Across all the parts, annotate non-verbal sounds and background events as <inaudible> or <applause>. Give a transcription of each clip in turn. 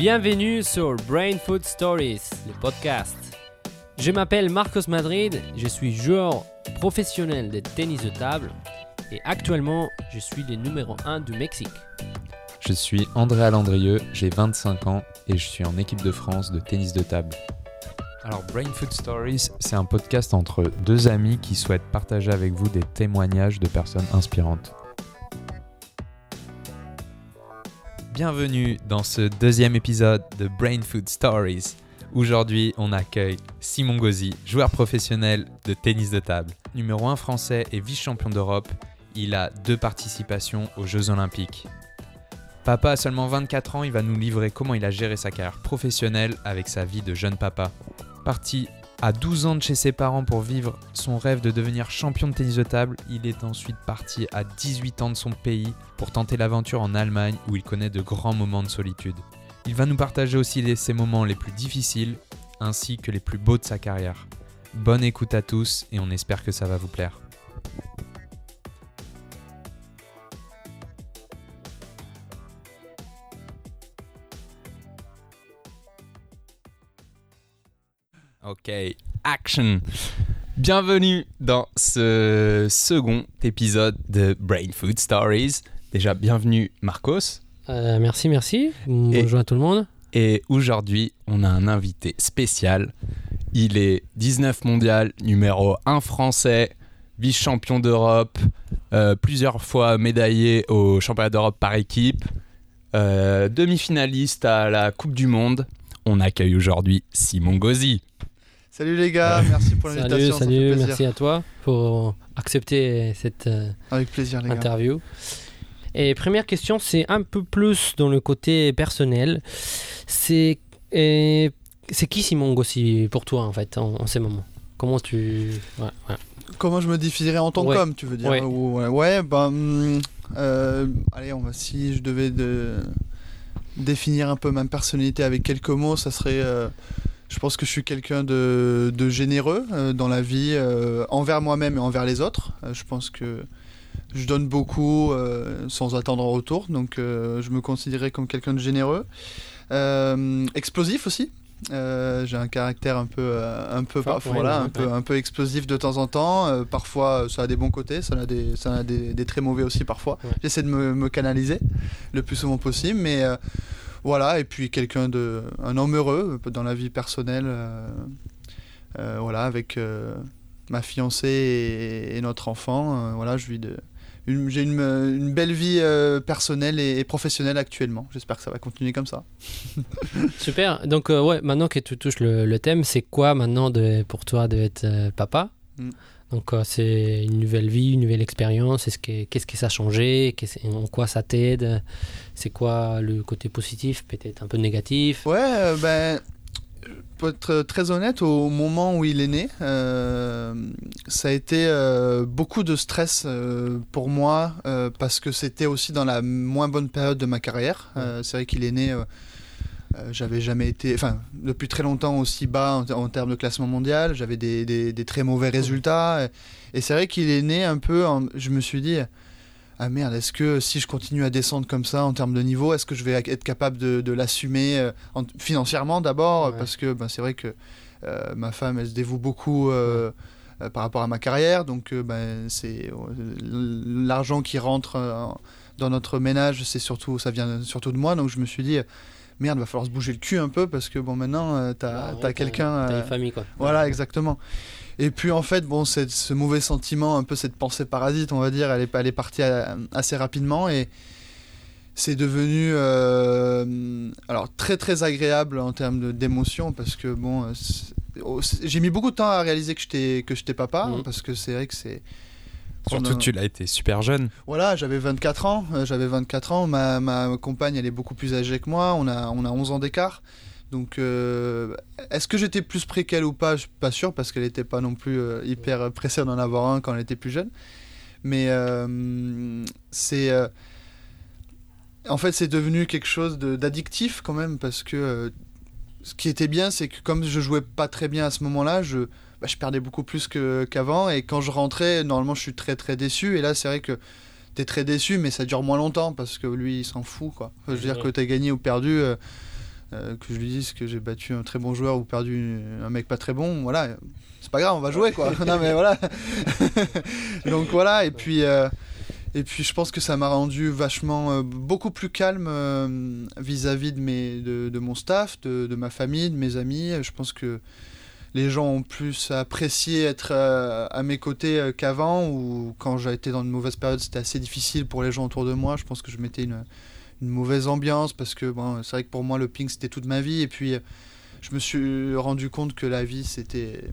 Bienvenue sur Brain Food Stories, le podcast. Je m'appelle Marcos Madrid, je suis joueur professionnel de tennis de table et actuellement je suis le numéro 1 du Mexique. Je suis André Alandrieux, j'ai 25 ans et je suis en équipe de France de tennis de table. Alors Brain Food Stories, c'est un podcast entre deux amis qui souhaitent partager avec vous des témoignages de personnes inspirantes. Bienvenue dans ce deuxième épisode de Brain Food Stories. Aujourd'hui, on accueille Simon Gauzy, joueur professionnel de tennis de table. Numéro 1 français et vice-champion d'Europe, il a deux participations aux Jeux Olympiques. Papa a seulement 24 ans, il va nous livrer comment il a géré sa carrière professionnelle avec sa vie de jeune papa. Parti à 12 ans de chez ses parents pour vivre son rêve de devenir champion de tennis de table, il est ensuite parti à 18 ans de son pays pour tenter l'aventure en Allemagne où il connaît de grands moments de solitude. Il va nous partager aussi ses moments les plus difficiles ainsi que les plus beaux de sa carrière. Bonne écoute à tous et on espère que ça va vous plaire. Ok, action. Bienvenue dans ce second épisode de Brain Food Stories. Déjà, bienvenue Marcos. Euh, merci, merci. Bonjour à tout le monde. Et aujourd'hui, on a un invité spécial. Il est 19 mondial, numéro 1 français, vice-champion d'Europe, euh, plusieurs fois médaillé au championnat d'Europe par équipe, euh, demi-finaliste à la Coupe du Monde. On accueille aujourd'hui Simon Gauzy. Salut les gars, merci pour l'invitation. Salut, salut merci à toi pour accepter cette euh, Avec plaisir, les interview. Gars. Et première question, c'est un peu plus dans le côté personnel. C'est c'est qui Simon Gossi pour toi en fait en, ces moments? Comment tu ouais, ouais. Comment je me définirais en tant Ouais. qu'homme, tu veux dire Ouais. Ou- ouais, ouais, bah, hum, euh, allez, on va si je devais de définir un peu ma personnalité avec quelques mots, ça serait euh, je pense que je suis quelqu'un de, de généreux euh, dans la vie, euh, envers moi-même et envers les autres. Euh, je pense que je donne beaucoup euh, sans attendre en retour, donc euh, je me considérais comme quelqu'un de généreux. Euh, explosif aussi. J'ai un caractère un peu, un peu, parfois, voilà, un, peu, ouais. un peu explosif de temps en temps. Parfois, ça a des bons côtés, ça a des, ça a des, des très mauvais aussi parfois. Ouais. J'essaie de me, me canaliser le plus souvent possible, mais voilà. Et puis quelqu'un de, un homme heureux dans la vie personnelle, euh, euh, voilà, avec euh, ma fiancée et, et notre enfant. euh, voilà, je vis de, une- j'ai une, une belle vie euh, personnelle et, et professionnelle actuellement. J'espère que ça va continuer comme ça. <laughs> Super. Donc euh, ouais, maintenant que tu touches le, le thème, c'est quoi maintenant de, pour toi d'être euh, papa? Mm. Donc euh, c'est une nouvelle vie, une nouvelle expérience. Est-ce que qu'est-ce que ça a changé? Qu'est-ce- En quoi ça t'aide? C'est quoi le côté positif Peut-être un peu négatif? Ouais, euh, ben, pour être très honnête, au moment où il est né, euh, ça a été beaucoup de stress pour moi parce que c'était aussi dans la moins bonne période de ma carrière. C'est vrai qu'il est né. Euh, j'avais jamais été, enfin, depuis très longtemps aussi bas en, en termes de classement mondial. J'avais des, des- des très mauvais résultats. Et, et c'est vrai qu'il est né un peu. en- je me suis dit, ah merde, est-ce que si je continue à descendre comme ça en termes de niveau, est-ce que je vais être capable de, de l'assumer euh, en- financièrement d'abord? Ouais. Parce que ben, c'est vrai que euh, ma femme, elle se dévoue beaucoup euh, par rapport à ma carrière. Donc ben, c'est l'argent qui rentre dans notre ménage, c'est surtout, ça vient surtout de moi. Donc je me suis dit, merde, va falloir se bouger le cul un peu parce que bon, maintenant, euh, t'as Bah, t'as quelqu'un. T'as euh, une famille quoi. voilà, exactement. Et puis en fait, bon, ce mauvais sentiment, un peu cette pensée parasite, on va dire, elle est, elle est partie euh, assez rapidement et c'est devenu euh, alors très très agréable en termes d'émotion parce que bon, euh, oh, j'ai mis beaucoup de temps à réaliser que j'étais que j'étais papa Mhm. parce que c'est vrai que c'est Surtout, a- tu l'as été super jeune. voilà, j'avais 24 ans. euh, j'avais 24 ans. Ma, ma compagne, elle est beaucoup plus âgée que moi. On a, on a 11 ans d'écart. Donc, euh, est-ce que j'étais plus près qu'elle ou pas? Je suis pas sûr parce qu'elle n'était pas non plus euh, hyper pressée d'en avoir un quand elle était plus jeune. Mais euh, c'est. en fait, c'est devenu quelque chose d'addictif quand même parce que ce qui était bien, c'est que comme je jouais pas très bien à ce moment-là, je, bah, je perdais beaucoup plus qu'avant. et quand je rentrais, normalement, je suis très très déçu. Et là, c'est vrai que t'es très déçu, mais ça dure moins longtemps parce que lui, il s'en fout. Quoi. Je veux dire Ouais. que t'as gagné ou perdu. euh, euh, que je lui dise que j'ai battu un très bon joueur ou perdu un mec pas très bon, voilà, c'est pas grave, on va jouer quoi. <laughs> non mais voilà. <laughs> Donc voilà, et puis, euh, et puis je pense que ça m'a rendu vachement euh, beaucoup plus calme vis-à-vis de, mes, de, de mon staff, de, de ma famille, de mes amis. Je pense que les gens ont plus apprécié être euh, à mes côtés euh, qu'avant, ou quand j'ai été dans une mauvaise période, c'était assez difficile pour les gens autour de moi. Je pense que je mettais une, mauvaise ambiance parce que c'est vrai que pour moi le ping c'était toute ma vie et puis euh, je me suis rendu compte que la vie c'était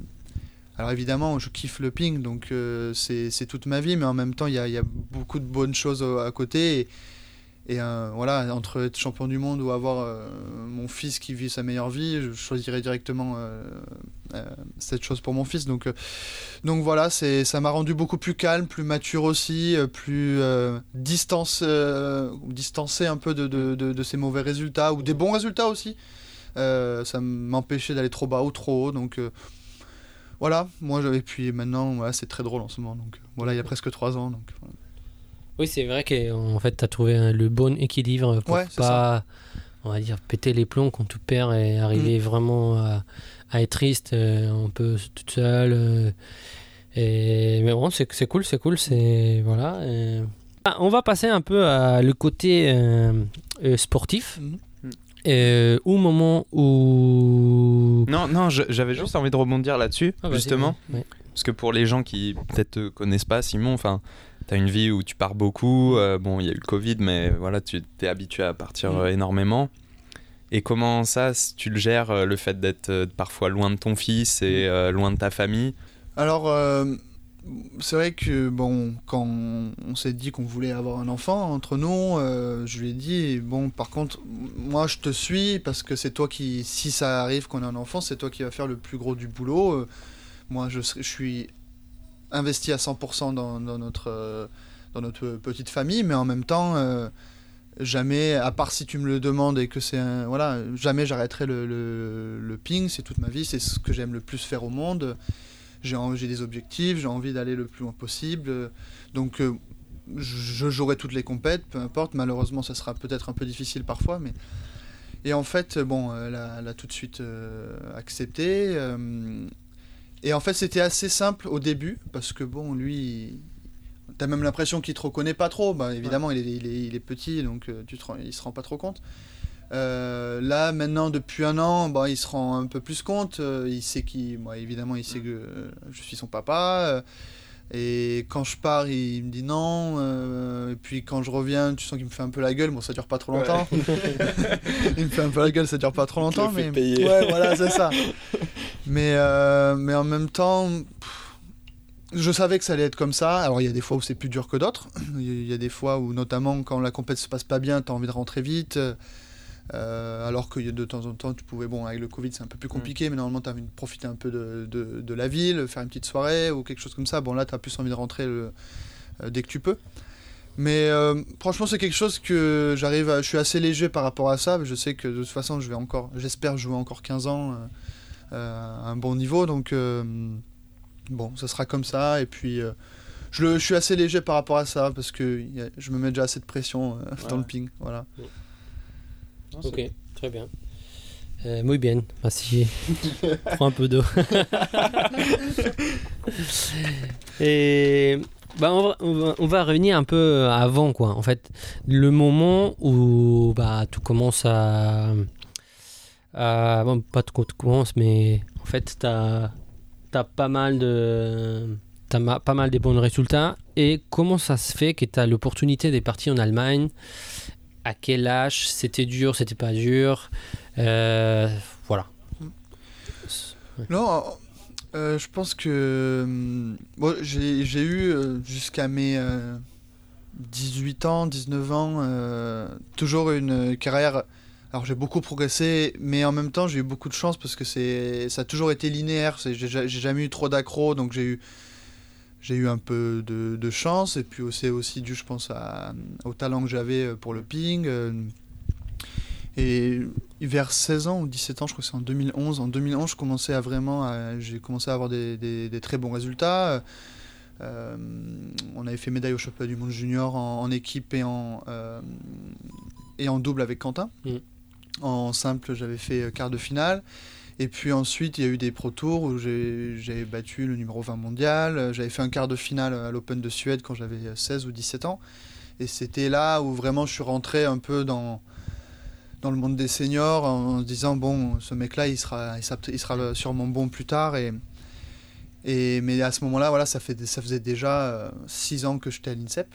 alors évidemment je kiffe le ping donc c'est toute ma vie mais en même temps il y a, beaucoup de bonnes choses à côté et, euh, voilà entre être champion du monde ou avoir euh, mon fils qui vit sa meilleure vie je choisirais directement euh, cette chose pour mon fils. Donc donc voilà ça m'a rendu beaucoup plus calme plus mature aussi plus distance distancé un peu de, de, de, ces mauvais résultats ou des bons résultats aussi. Ça m'empêchait d'aller trop bas ou trop haut. Donc voilà. Moi et puis maintenant c'est très drôle en ce moment. Donc voilà il y a presque trois ans. Oui, c'est vrai qu'en fait, tu as trouvé le bon équilibre pour Ouais, pas, on va dire, péter les plombs quand ton père est arrivé vraiment à, à être triste, euh, un peu toute seule. euh, et, mais bon, c'est cool, c'est cool, c'est. Voilà. Ah, on va passer un peu à le côté euh, euh, sportif. Euh, au moment où. Non, non, j'avais juste envie de rebondir là-dessus, Ah, justement. ouais. Parce que pour les gens qui peut-être connaissent pas, Simon, enfin, t'as une vie où tu pars beaucoup. euh, bon, il y a eu le Covid, mais voilà, tu t'es habitué à partir Mm. euh, énormément. Et comment ça, tu le gères, euh, le fait d'être parfois loin de ton fils et euh, loin de ta famille? Alors, euh, c'est vrai que bon, quand on s'est dit qu'on voulait avoir un enfant entre nous, euh, je lui ai dit bon, par contre, moi je te suis parce que c'est toi qui, si ça arrive qu'on a un enfant, c'est toi qui va faire le plus gros du boulot. Moi, je suis investi à 100% dans, notre euh, dans notre petite famille, mais en même temps. euh, Jamais, à part si tu me le demandes et que c'est un. Voilà, jamais j'arrêterai le, le, le ping, c'est toute ma vie, c'est ce que j'aime le plus faire au monde j'ai des objectifs, j'ai envie d'aller le plus loin possible. Donc euh, je jouerai toutes les compètes, peu importe. Malheureusement, ça sera peut-être un peu difficile parfois, mais et en fait, bon, elle a, tout de suite accepté. Et en fait, c'était assez simple au début parce que bon, lui, t'as même l'impression qu'il te reconnaît pas trop. Bah, évidemment, il, est, il, est, il est petit, donc euh, tu te il se rend pas trop compte. Euh, là, maintenant, depuis un an, bah, il se rend un peu plus compte. euh, il sait qui, moi, évidemment, il sait que je suis son papa. Et quand je pars, il me dit non. euh, et puis quand je reviens, tu sens qu'il me fait un peu la gueule. Bon, ça dure pas trop longtemps. <laughs> il me fait un peu la gueule, ça dure pas trop longtemps. Mais payer. ouais, voilà, c'est ça. Mais euh, mais en même temps. pff, Je savais que ça allait être comme ça. Alors, il y a des fois où c'est plus dur que d'autres. Il y a des fois où, notamment, quand la compétition se passe pas bien, tu as envie de rentrer vite. Euh, alors que de temps en temps, tu pouvais, bon, avec le Covid, c'est un peu plus compliqué, mais normalement, tu as envie de profiter un peu de, de, de la ville, faire une petite soirée ou quelque chose comme ça. Bon, là, tu as plus envie de rentrer le- euh, dès que tu peux. Mais euh, franchement, c'est quelque chose que j'arrive à. Je suis assez léger par rapport à ça. Je sais que de toute façon, je vais encore. J'espère jouer encore 15 ans à un bon niveau. Donc, bon, ça sera comme ça. Et puis. je, le, je suis assez léger par rapport à ça parce que a- je me mets déjà assez de pression euh, <laughs> dans le ping. Voilà. Ok, très bien. Euh, muy bien, merci. <laughs> Prends un peu d'eau. <laughs> Et bah, on, va, on, va, on va revenir un peu avant, quoi. En fait, le moment où bah, tu commences à. à- bon, pas tout tu commences, mais en fait, tu as, pas mal de. T'as ma- pas mal de bons résultats. Et comment ça se fait que tu as l'opportunité de partir en Allemagne À quel âge C'était dur, c'était pas dur Euh, Voilà. Non, euh, je pense que. hum, Bon, j'ai eu euh, jusqu'à mes euh, 18 ans, 19 ans, euh, toujours une carrière. Alors j'ai beaucoup progressé, mais en même temps j'ai eu beaucoup de chance parce que ça a toujours été linéaire. j'ai jamais eu trop d'accro, donc j'ai eu j'ai eu un peu de, de chance et puis c'est aussi dû, je pense, à- au talent que j'avais euh, pour le ping. euh, et vers 16 ans ou 17 ans, je crois que c'est en 2011. En 2011, je commençais à vraiment, j'ai commencé à avoir des, des- des très bons résultats. Euh, on avait fait médaille au championnat du monde junior en, en équipe et en, euh, et en double avec Quentin. Mm. En simple, j'avais fait quart de finale. Et puis ensuite, il y a eu des Pro Tours où j'ai battu le numéro 20 mondial. J'avais fait un quart de finale à l'Open de Suède quand j'avais 16 ou 17 ans. Et c'était là où vraiment je suis rentré un peu dans, dans le monde des seniors en, se disant bon, ce mec-là, il sera, il sera, sûrement bon plus tard. Et, et, mais à ce moment-là, voilà, ça, fait, ça faisait déjà 6 ans que j'étais à l'INSEP.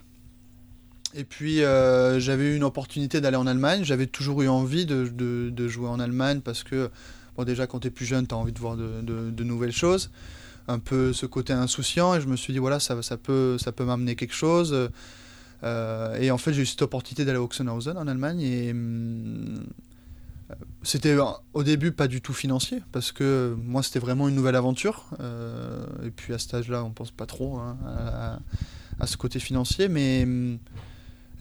Et puis euh, j'avais eu une opportunité d'aller en Allemagne. J'avais toujours eu envie de, de, jouer en Allemagne parce que Bon, déjà, quand tu es plus jeune, tu as envie de voir de, de, nouvelles choses. Un peu ce côté insouciant. Et je me suis dit, voilà, ça, ça peut, ça peut m'amener quelque chose. Euh, et en fait, j'ai eu cette opportunité d'aller à Oxenhausen en Allemagne. Et hum, c'était au début pas du tout financier. Parce que moi, c'était vraiment une nouvelle aventure. Euh, et puis à cet âge-là, on pense pas trop hein, à, ce côté financier. Mais. Hum,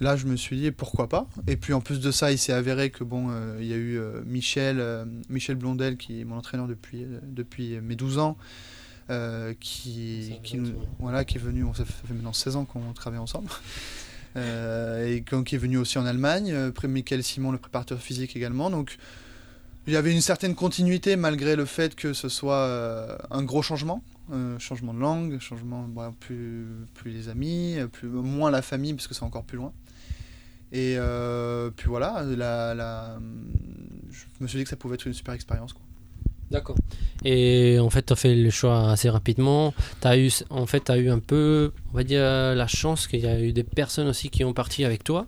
Là, je me suis dit pourquoi pas? Et puis en plus de ça, il s'est avéré que bon, euh, il y a eu euh, Michel, euh, Michel Blondel qui est mon entraîneur depuis depuis mes 12 ans, qui qui, voilà, qui est venu. Ça fait maintenant 16 ans qu'on travaille ensemble. <laughs> et qui est venu aussi en Allemagne. Après Michael Simon, le préparateur physique également. Donc il y avait une certaine continuité malgré le fait que ce soit un gros changement. changement de langue, changement plus, plus les amis, plus, moins la famille parce que c'est encore plus loin. Et euh, puis voilà, la, je me suis dit que ça pouvait être une super expérience. D'accord. Et en fait, tu as fait le choix assez rapidement. Tu as eu, en fait, as eu un peu, on va dire, la chance qu'il y a eu des personnes aussi qui ont parti avec toi.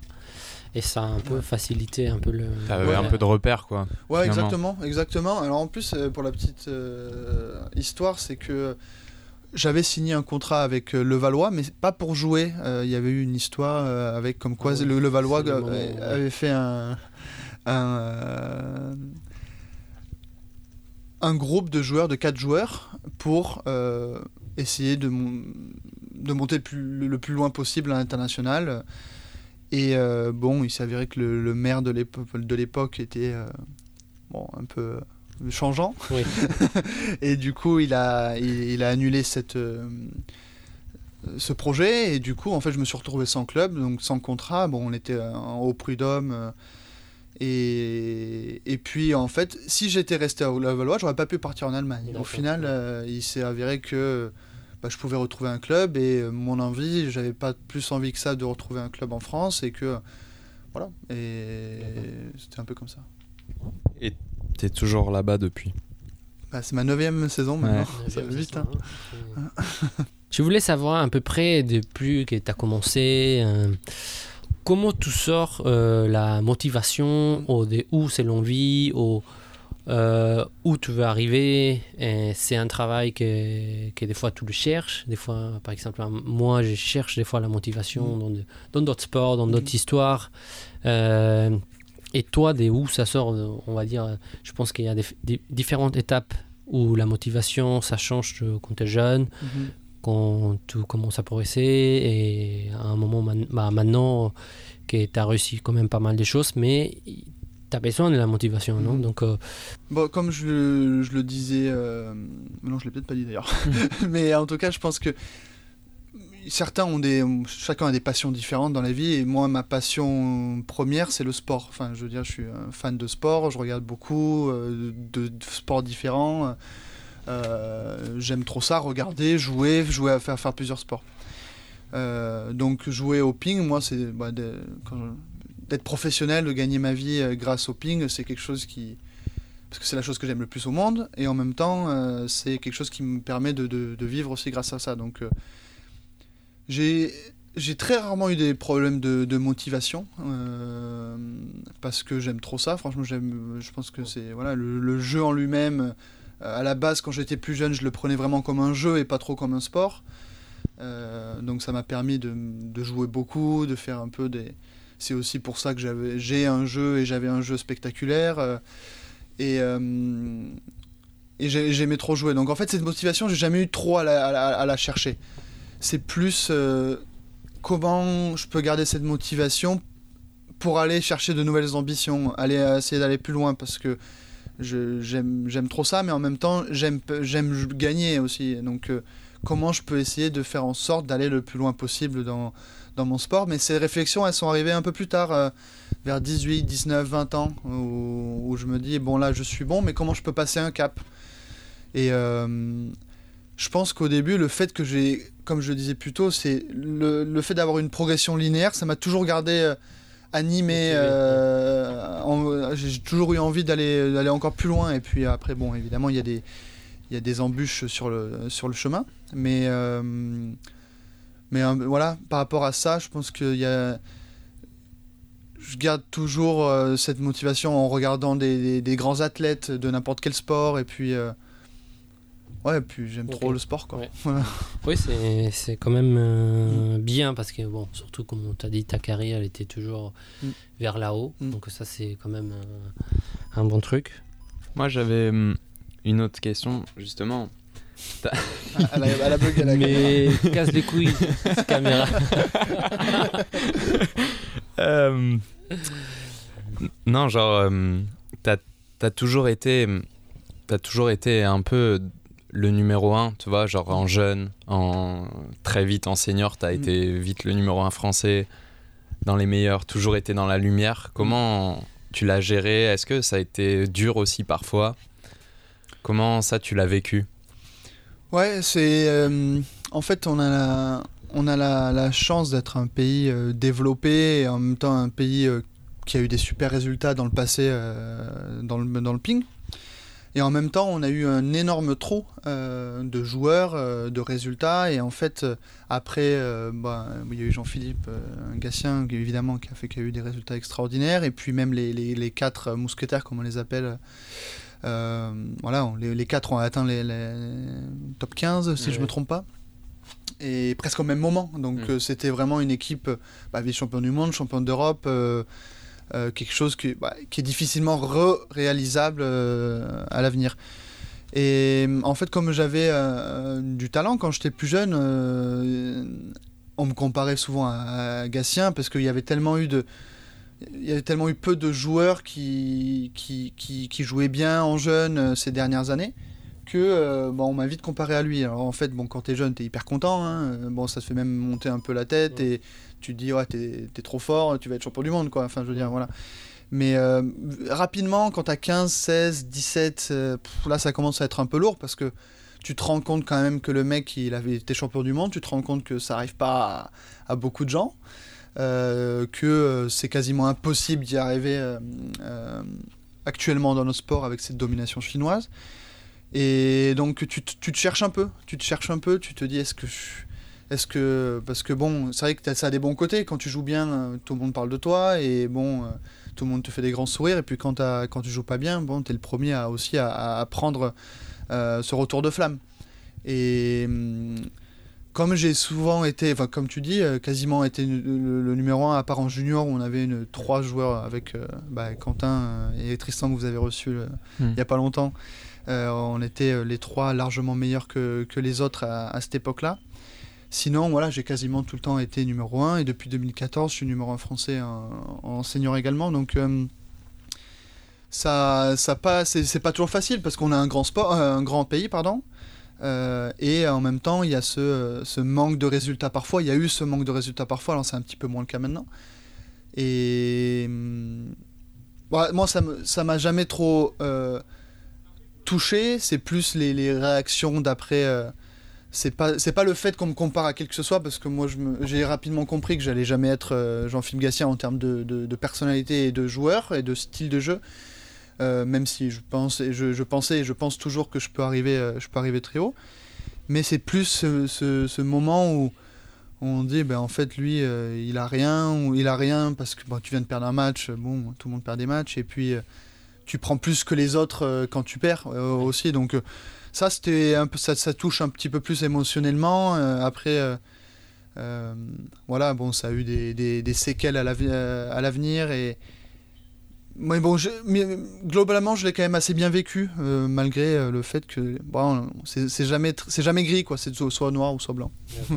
Et ça a un peu facilité un peu le. T'avais un peu de repères, quoi. Ouais, exactement, exactement. Alors en plus, euh, pour la petite euh, histoire, c'est que j'avais signé un contrat avec euh, Levallois, mais pas pour jouer. Euh, il y avait eu une histoire euh, avec comme quoi ah le Levallois avait fait un, un, groupe de joueurs, de 4 joueurs, pour essayer de, de monter le plus, loin possible à l'international. Et bon, il avéré que le, le maire de l'époque était bon, un peu changeant. <laughs> et du coup, il a, il, a annulé cette, euh, ce projet. Et du coup, en fait, je me suis retrouvé sans club, donc sans contrat. Bon, on était en haut prud'homme. Euh, et, et, puis, en fait, si j'étais resté à Levallois, j'aurais pas pu partir en Allemagne. Au final, euh, il s'est avéré que bah, je pouvais retrouver un club. Et mon envie, j'avais pas plus envie que ça de retrouver un club en France. Et que. Voilà. Et c'était un peu comme ça. Et T'es toujours là-bas depuis bah, C'est ma neuvième saison maintenant. Ça va vite. Hein. Je voulais savoir à peu près depuis que tu as commencé, euh, comment tu sors euh, la motivation, ou de où c'est l'envie, euh, où tu veux arriver. C'est un travail que, que, des fois tu le cherches. Des fois, par exemple, moi, je cherche des fois la motivation mm. dans d'autres sports, dans d'autres mm. histoires. Et toi, des où ça sort, on va dire, je pense qu'il y a des, différentes étapes où la motivation, ça change quand tu es jeune, mhm. quand tu commences à progresser, et à un moment, bah, maintenant que tu as réussi quand même pas mal de choses, mais tu as besoin de la motivation, non? Mhm. Donc, euh, bon, Comme je, je, le disais, euh, non, je l'ai peut-être pas dit d'ailleurs, <laughs> mais en tout cas, je pense que certains ont des, chacun a des passions différentes dans la vie et moi ma passion première c'est le sport. Enfin, je veux dire, je suis un fan de sport, je regarde beaucoup euh, de, sports différents. Euh, j'aime trop ça, regarder, jouer, jouer à faire, faire plusieurs sports. Euh, donc jouer au ping, moi c'est bah, d'être professionnel, de gagner ma vie grâce au ping, c'est quelque chose qui parce que c'est la chose que j'aime le plus au monde et en même temps c'est quelque chose qui me permet de, vivre aussi grâce à ça. Donc j'ai très rarement eu des problèmes de, motivation euh, parce que j'aime trop ça. Franchement, j'aime. Je pense que c'est voilà le, jeu en lui-même. Euh, à la base, quand j'étais plus jeune, je le prenais vraiment comme un jeu et pas trop comme un sport. Euh, donc ça m'a permis de, jouer beaucoup, de faire un peu des. C'est aussi pour ça que j'avais j'ai un jeu et j'avais un jeu spectaculaire et et j'aimais trop jouer. Donc en fait, cette motivation, j'ai jamais eu trop à la chercher c'est plus euh, comment je peux garder cette motivation pour aller chercher de nouvelles ambitions, aller essayer d'aller plus loin parce que j'aime trop ça, mais en même temps j'aime gagner aussi. Donc euh, comment je peux essayer de faire en sorte d'aller le plus loin possible dans, mon sport? Mais ces réflexions, elles sont arrivées un peu plus tard, euh, vers 18, 19, 20 ans, où, je me dis, bon là je suis bon, mais comment je peux passer un cap? Et euh, je pense qu'au début, le fait que j'ai, comme je le disais plus tôt, c'est le, le fait d'avoir une progression linéaire, ça m'a toujours gardé euh, animé. Euh, j'ai toujours eu envie d'aller d'aller encore plus loin. Et puis après, bon, évidemment, il y a des il y a des embûches sur le sur le chemin, mais euh, mais euh, voilà, par rapport à ça, je pense qu'il y a je garde toujours cette motivation en regardant des, des- des grands athlètes de n'importe quel sport et puis ouais, puis j'aime trop le sport quoi. Ouais. <laughs> Voilà. Oui, c'est c'est quand même euh, bien parce que, bon, surtout comme on t'a dit, ta carrière elle était toujours Mm. vers là-haut. Mm. Donc, ça, c'est quand même euh, un bon truc. Moi, j'avais hum, une autre question, justement. à, la, à la bug, à la caméra. Mais <laughs> casse les couilles, cette caméra. <laughs> Euh, non, genre, euh, t'as as toujours été, t'as toujours été un peu le numéro un, tu vois, genre en jeune, en très vite en senior, t'as Mm. été vite le numéro un français, dans les meilleurs, toujours été dans la lumière. Comment tu l'as géré? Est-ce que ça a été dur aussi parfois? Comment ça tu l'as vécu? Ouais, c'est. euh, en fait, on a la, on a la, la chance d'être un pays euh, développé et en même temps un pays euh, qui a eu des super résultats dans le passé dans, le, dans le ping. Et en même temps, on a eu un énorme trou euh, de joueurs, euh, de résultats. Et en fait, euh, après, bah, il y a eu Jean-Philippe Gatien, évidemment, qui a fait qu'il y a eu des résultats extraordinaires. Et puis même les, les, les quatre mousquetaires, comme on les appelle. voilà, on- les, les quatre ont atteint les, top 15, si je Ouais. me trompe pas. Et presque au même moment. Donc Mm. euh, c'était vraiment une équipe, bah, vice-champion du monde, champion d'Europe. euh, euh, quelque chose qui, bah, qui est difficilement re-réalisable euh, à l'avenir. Et euh, en fait, comme j'avais euh, du talent quand j'étais plus jeune, on me comparait souvent à, à Gatien parce qu'il y avait tellement eu de, il y avait tellement eu peu de joueurs qui, qui, qui, qui jouaient bien en jeune ces dernières années que euh, bon, on m'a vite comparé à lui. Alors en fait, bon, quand t'es jeune, t'es hyper content. hein. Bon, ça te fait même monter un peu la tête et tu te dis ouais, t'es es trop fort, tu vas être champion du monde, quoi. Enfin, je veux dire, voilà. Mais euh, rapidement, quand t'as 15, 16, 17, euh, pff, là, ça commence à être un peu lourd parce que tu te rends compte quand même que le mec, il avait été champion du monde. Tu te rends compte que ça arrive pas à, beaucoup de gens. euh, que euh, c'est quasiment impossible d'y arriver actuellement dans nos sports avec cette domination chinoise. Et donc tu, tu te cherches un peu, tu te cherches un peu, tu te dis est-ce que je- est-ce que parce que bon, c'est vrai que ça a des bons côtés quand tu joues bien, euh, tout le monde parle de toi et bon, euh, tout le monde te fait des grands sourires et puis quand quand tu joues pas bien, bon, t'es le premier à aussi à, prendre euh, ce retour de flamme. Et hum, comme j'ai souvent été, enfin comme tu dis, quasiment été le, numéro un à part en junior où on avait une, trois joueurs avec euh, bah, Quentin et Tristan que vous avez reçu euh, Hmm. il y a pas longtemps. Euh, on était les trois largement meilleurs que, que les autres à, à cette époque-là. Sinon, voilà, j'ai quasiment tout le temps été numéro 1 et depuis 2014, je suis numéro 1 français en, en senior également. Donc, euh, ça, ça pas, c'est pas toujours facile parce qu'on a un grand sport, euh, un grand pays, pardon. Euh, et en même temps, il y a ce, manque de résultats parfois. Il y a eu ce manque de résultats parfois, alors c'est un petit peu moins le cas maintenant. Et hum, moi, ça m'a jamais trop euh, touché. C'est plus les, les réactions d'après. C'est pas c'est pas le fait qu'on me compare à qui que ce soit parce que moi j'ai rapidement compris que j'allais jamais être euh, Jean-Philippe Gatien en termes de, de- personnalité et de joueur et de style de jeu. Euh, même si je pense je, je pensais et je pense toujours que je peux arriver euh, je peux arriver très haut. Mais c'est plus ce, moment où on dit ben en fait lui il a rien ou il a rien parce que bon, tu viens de perdre un match bon tout le monde perd des matchs. Et puis tu prends plus que les autres quand tu perds aussi. Donc ça c'était un peu ça, ça touche un petit peu plus émotionnellement Euh, après euh, euh, voilà bon ça a eu des, des- des séquelles à l'avenir et mais bon je- mais, globalement je l'ai quand même assez bien vécu euh, malgré euh, le fait que bon c'est jamais c'est jamais gris quoi c'est soit noir ou soit blanc <laughs>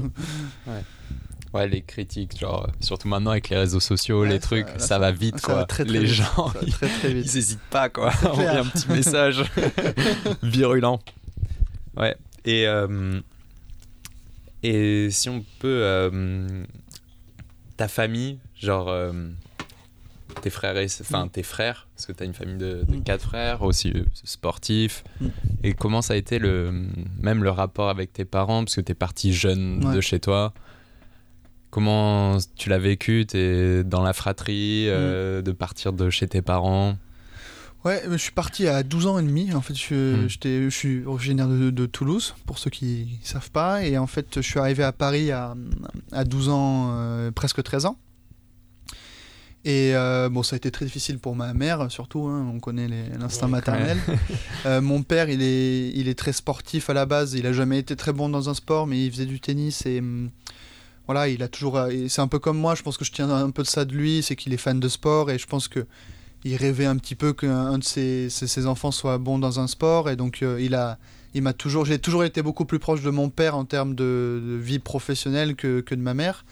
Ouais, les critiques, genre, surtout maintenant avec les réseaux sociaux, Ouais, les trucs, ça, ça- va vite, ça quoi. va très, très les vite. gens, Ça va très très vite ils hésitent pas, quoi. On un petit message <laughs> virulent. Ouais. Et, euh, et si on peut. euh, ta famille, genre. euh, tes frères et enfin Mm. tes frères parce que tu as une famille de, de Mm. quatre frères aussi sportifs Mm. et comment ça a été le même le rapport avec tes parents parce que tu es parti jeune Ouais. de chez toi comment tu l'as vécu tu es dans la fratrie euh, de partir de chez tes parents? Ouais, je suis parti à 12 ans et demi. En fait, je, j'étais- je suis originaire de, de Toulouse, pour ceux qui ne savent pas. Et en fait, je suis arrivé à Paris à, à 12 ans, euh, presque 13 ans. Et euh, bon, ça a été très difficile pour ma mère, surtout. hein, on connaît l'instinct Ouais, maternel. <laughs> Euh, mon père, il est, il est très sportif à la base. Il a jamais été très bon dans un sport, mais il faisait du tennis et hum, voilà, il a toujours. C'est un peu comme moi. Je pense que je tiens un peu de ça de lui, c'est qu'il est fan de sport et je pense que il rêvait un petit peu qu'un de ses, ses- enfants soit bon dans un sport et donc euh, il a. Il m'a toujours, j'ai toujours été beaucoup plus proche de mon père en termes de, vie professionnelle que, que de ma mère.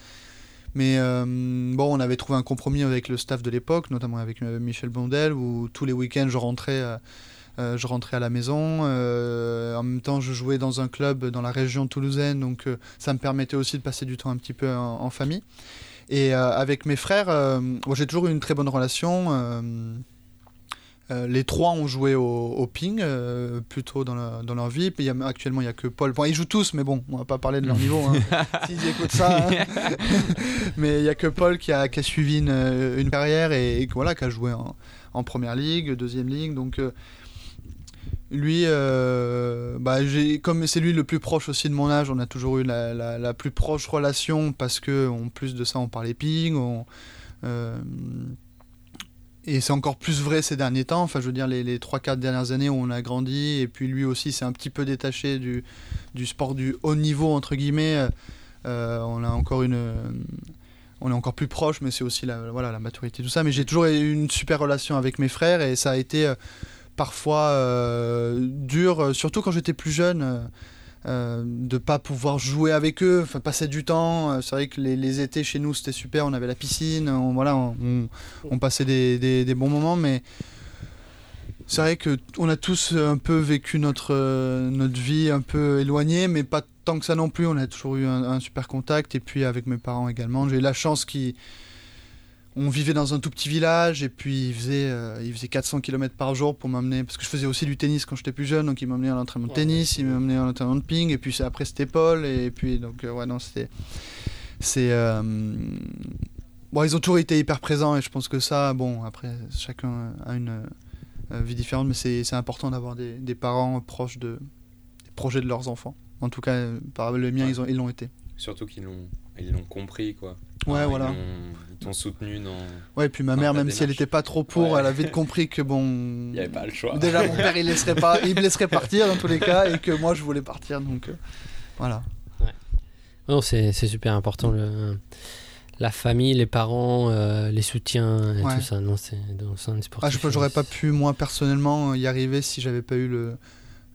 Mais euh, bon, on avait trouvé un compromis avec le staff de l'époque, notamment avec euh, Michel Blondel, où tous les week-ends je rentrais, je rentrais à la maison. en même temps, je jouais dans un club dans la région toulousaine, donc ça me permettait aussi de passer du temps un petit peu en famille. Et euh, avec mes frères, euh, bon, j'ai toujours eu une très bonne relation. euh, les trois ont joué au, au ping euh, plutôt dans, la- dans leur vie. Puis il y a- actuellement, il n'y a que Paul. Bon, ils jouent tous, mais bon, on va pas parler de leur niveau. hein, <laughs> S'ils écoutent ça. hein. <laughs> mais il n'y a que Paul qui a, qui a suivi une, une carrière et, et voilà, qui a joué en, en première ligue, deuxième ligue. Donc. euh, lui, euh, bah, comme c'est lui le plus proche aussi de mon âge, on a toujours eu la, plus proche relation parce que, en plus de ça, on parlait ping. on- euh, et c'est encore plus vrai ces derniers temps. Enfin, je veux dire, les, les 3-4 dernières années où on a grandi, et puis lui aussi s'est un petit peu détaché du, sport du haut niveau, entre guillemets. Euh, on a encore une. On est encore plus proche, mais c'est aussi la, voilà, la maturité, tout ça. Mais j'ai toujours eu une super relation avec mes frères et ça a été parfois euh, dur, euh, surtout quand j'étais plus jeune. euh, euh, de pas pouvoir jouer avec eux, passer du temps. C'est vrai que les, les étés chez nous c'était super, on avait la piscine, on, voilà, on, passait des, des- bons moments, mais c'est vrai que on a tous un peu vécu notre notre vie un peu éloignée, mais pas tant que ça non plus. On a toujours eu un, un super contact et puis avec mes parents également. J'ai eu la chance qu'ils on vivait dans un tout petit village et puis il faisait, euh, il faisait 400 km par jour pour m'emmener, parce que je faisais aussi du tennis quand j'étais plus jeune, donc il m'emmenait à l'entraînement de tennis, il m'emmenait à l'entraînement de ping, et puis après c'était Paul, et puis donc euh, ouais non c'était... C'est... euh, Bon, ils ont toujours été hyper présents et je pense que ça, bon, après chacun a une euh, vie différente, mais c'est c'est important d'avoir des, des parents proches de, des projets de leurs enfants. En tout cas, par Ouais. ils ont- ils l'ont été. surtout qu'ils l'ont ils l'ont compris quoi Ouais, voilà. ils t'ont soutenu dans Ouais, et puis ma mère, même si elle n'était pas trop pour, Ouais. elle a vite compris que bon. <laughs> il n'y avait pas le choix Déjà, mon père, il, laisserait pas, il me laisserait partir dans tous les cas, et que moi, je voulais partir, donc euh, voilà. Non, c'est c'est super important. Le, la famille, les parents, euh, les soutiens et Ouais. tout ça. Non, c'est dans un sportif. Ah, je j'aurais pas pu, moi, personnellement, y arriver si j'avais pas eu le,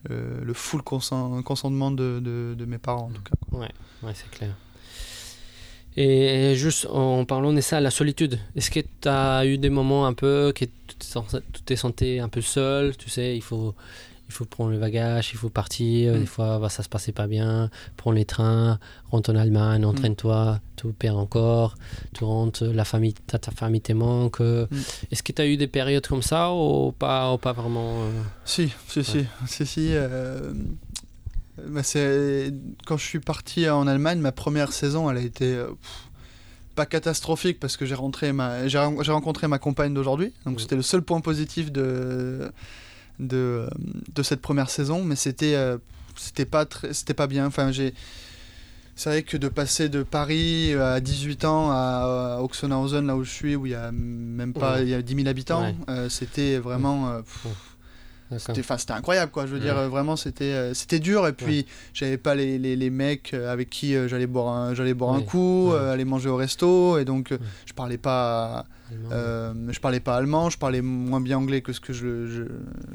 le, le full consent- consentement de, de, de mes parents, en tout cas. quoi. Ouais, c'est clair. Et juste en parlant de ça, la solitude, est-ce que tu as eu des moments un peu que tu t'es senti un peu seul Tu sais, il faut, il faut prendre le bagage, il faut partir. Mm. Des fois, bah, ça se passait pas bien. Prends les trains, rentre en Allemagne, entraîne-toi, tu perds encore. Tu rentres, la famille, ta, ta famille te manque. Est-ce que tu as eu des périodes comme ça ou pas, ou pas vraiment euh? Si, si, si, si, si. euh, bah, quand je suis parti en Allemagne, ma première saison, elle a été euh, pff, pas catastrophique parce que j'ai ma, rencontré ma compagne d'aujourd'hui, donc c'était le seul point positif de de, euh, de cette première saison, mais c'était euh, c'était pas très- c'était pas bien. Enfin, j'ai c'est vrai que de passer de Paris à 18 ans à, à Oxenhausen, là où je suis, où il y a même pas Ouais. il y a 10 000 habitants, Ouais. euh, c'était vraiment euh, pff. C'était, incroyable, quoi. Je veux dire, euh, vraiment, c'était, euh, c'était dur. Et puis, j'avais pas les, les, les mecs euh, avec qui j'allais boire un, j'allais boire un Ouais. coup, Ouais. aller manger au resto. Et donc, Ouais. je parlais pas, Allemand. euh, je parlais pas allemand. Je parlais moins bien anglais que ce que je, je,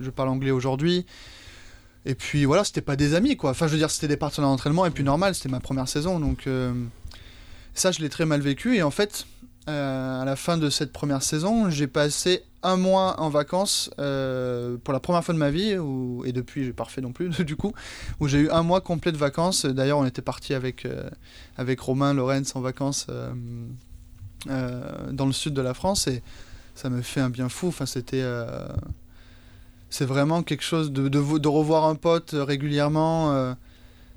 je parle anglais aujourd'hui. Et puis voilà, c'était pas des amis, quoi. Enfin, je veux dire, c'était des partenaires d'entraînement. Et puis normal, c'était ma première saison, donc euh, ça, je l'ai très mal vécu. Et en fait, à la fin de cette première saison, j'ai passé un mois en vacances euh, pour la première fois de ma vie, et depuis j'ai pas refait non plus <laughs> du coup, où j'ai eu un mois complet de vacances. D'ailleurs, on était parti avec, euh, avec Romain Lorenz en vacances euh, euh, dans le sud de la France et ça me fait un bien fou. Enfin, c'était. euh, c'est vraiment quelque chose de, de, vo- de revoir un pote euh, régulièrement euh,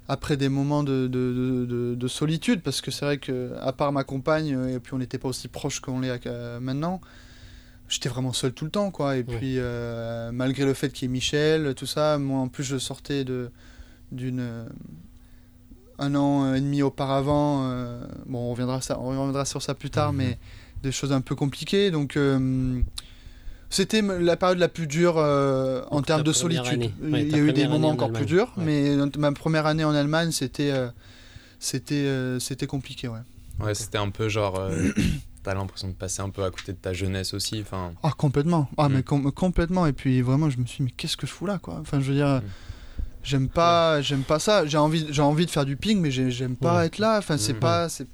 après des moments de, de, de- de- de solitude. Parce que c'est vrai que, à part ma compagne, euh, et puis on n'était pas aussi proches qu'on l'est euh, maintenant, j'étais vraiment seul tout le temps. quoi. Et Ouais. puis, euh, malgré le fait qu'il y ait Michel, tout ça, moi en plus, je sortais de d'une. un an et demi auparavant, euh, bon, on reviendra, ça, on reviendra sur ça plus tard, Mhm. mais des choses un peu compliquées. Donc, euh, c'était la période la plus dure euh, en termes de solitude. année. Il y a eu des moments en encore plus Allemagne. durs, Ouais. mais ma première année en Allemagne, c'était euh, c'était euh, c'était compliqué. Ouais. Ouais, c'était un peu genre. euh, <coughs> T'as l'impression de passer un peu à côté de ta jeunesse aussi. Enfin, Ah, complètement. Ah, Mm. mais com- complètement. Et puis vraiment, je me suis dit, mais qu'est-ce que je fous là, quoi? Enfin, je veux dire, Mm. j'aime pas, j'aime pas ça. J'ai envie, j'ai envie de faire du ping, mais j'ai- j'aime pas Ouais. être là. Enfin, c'est Mm. pas, c'est.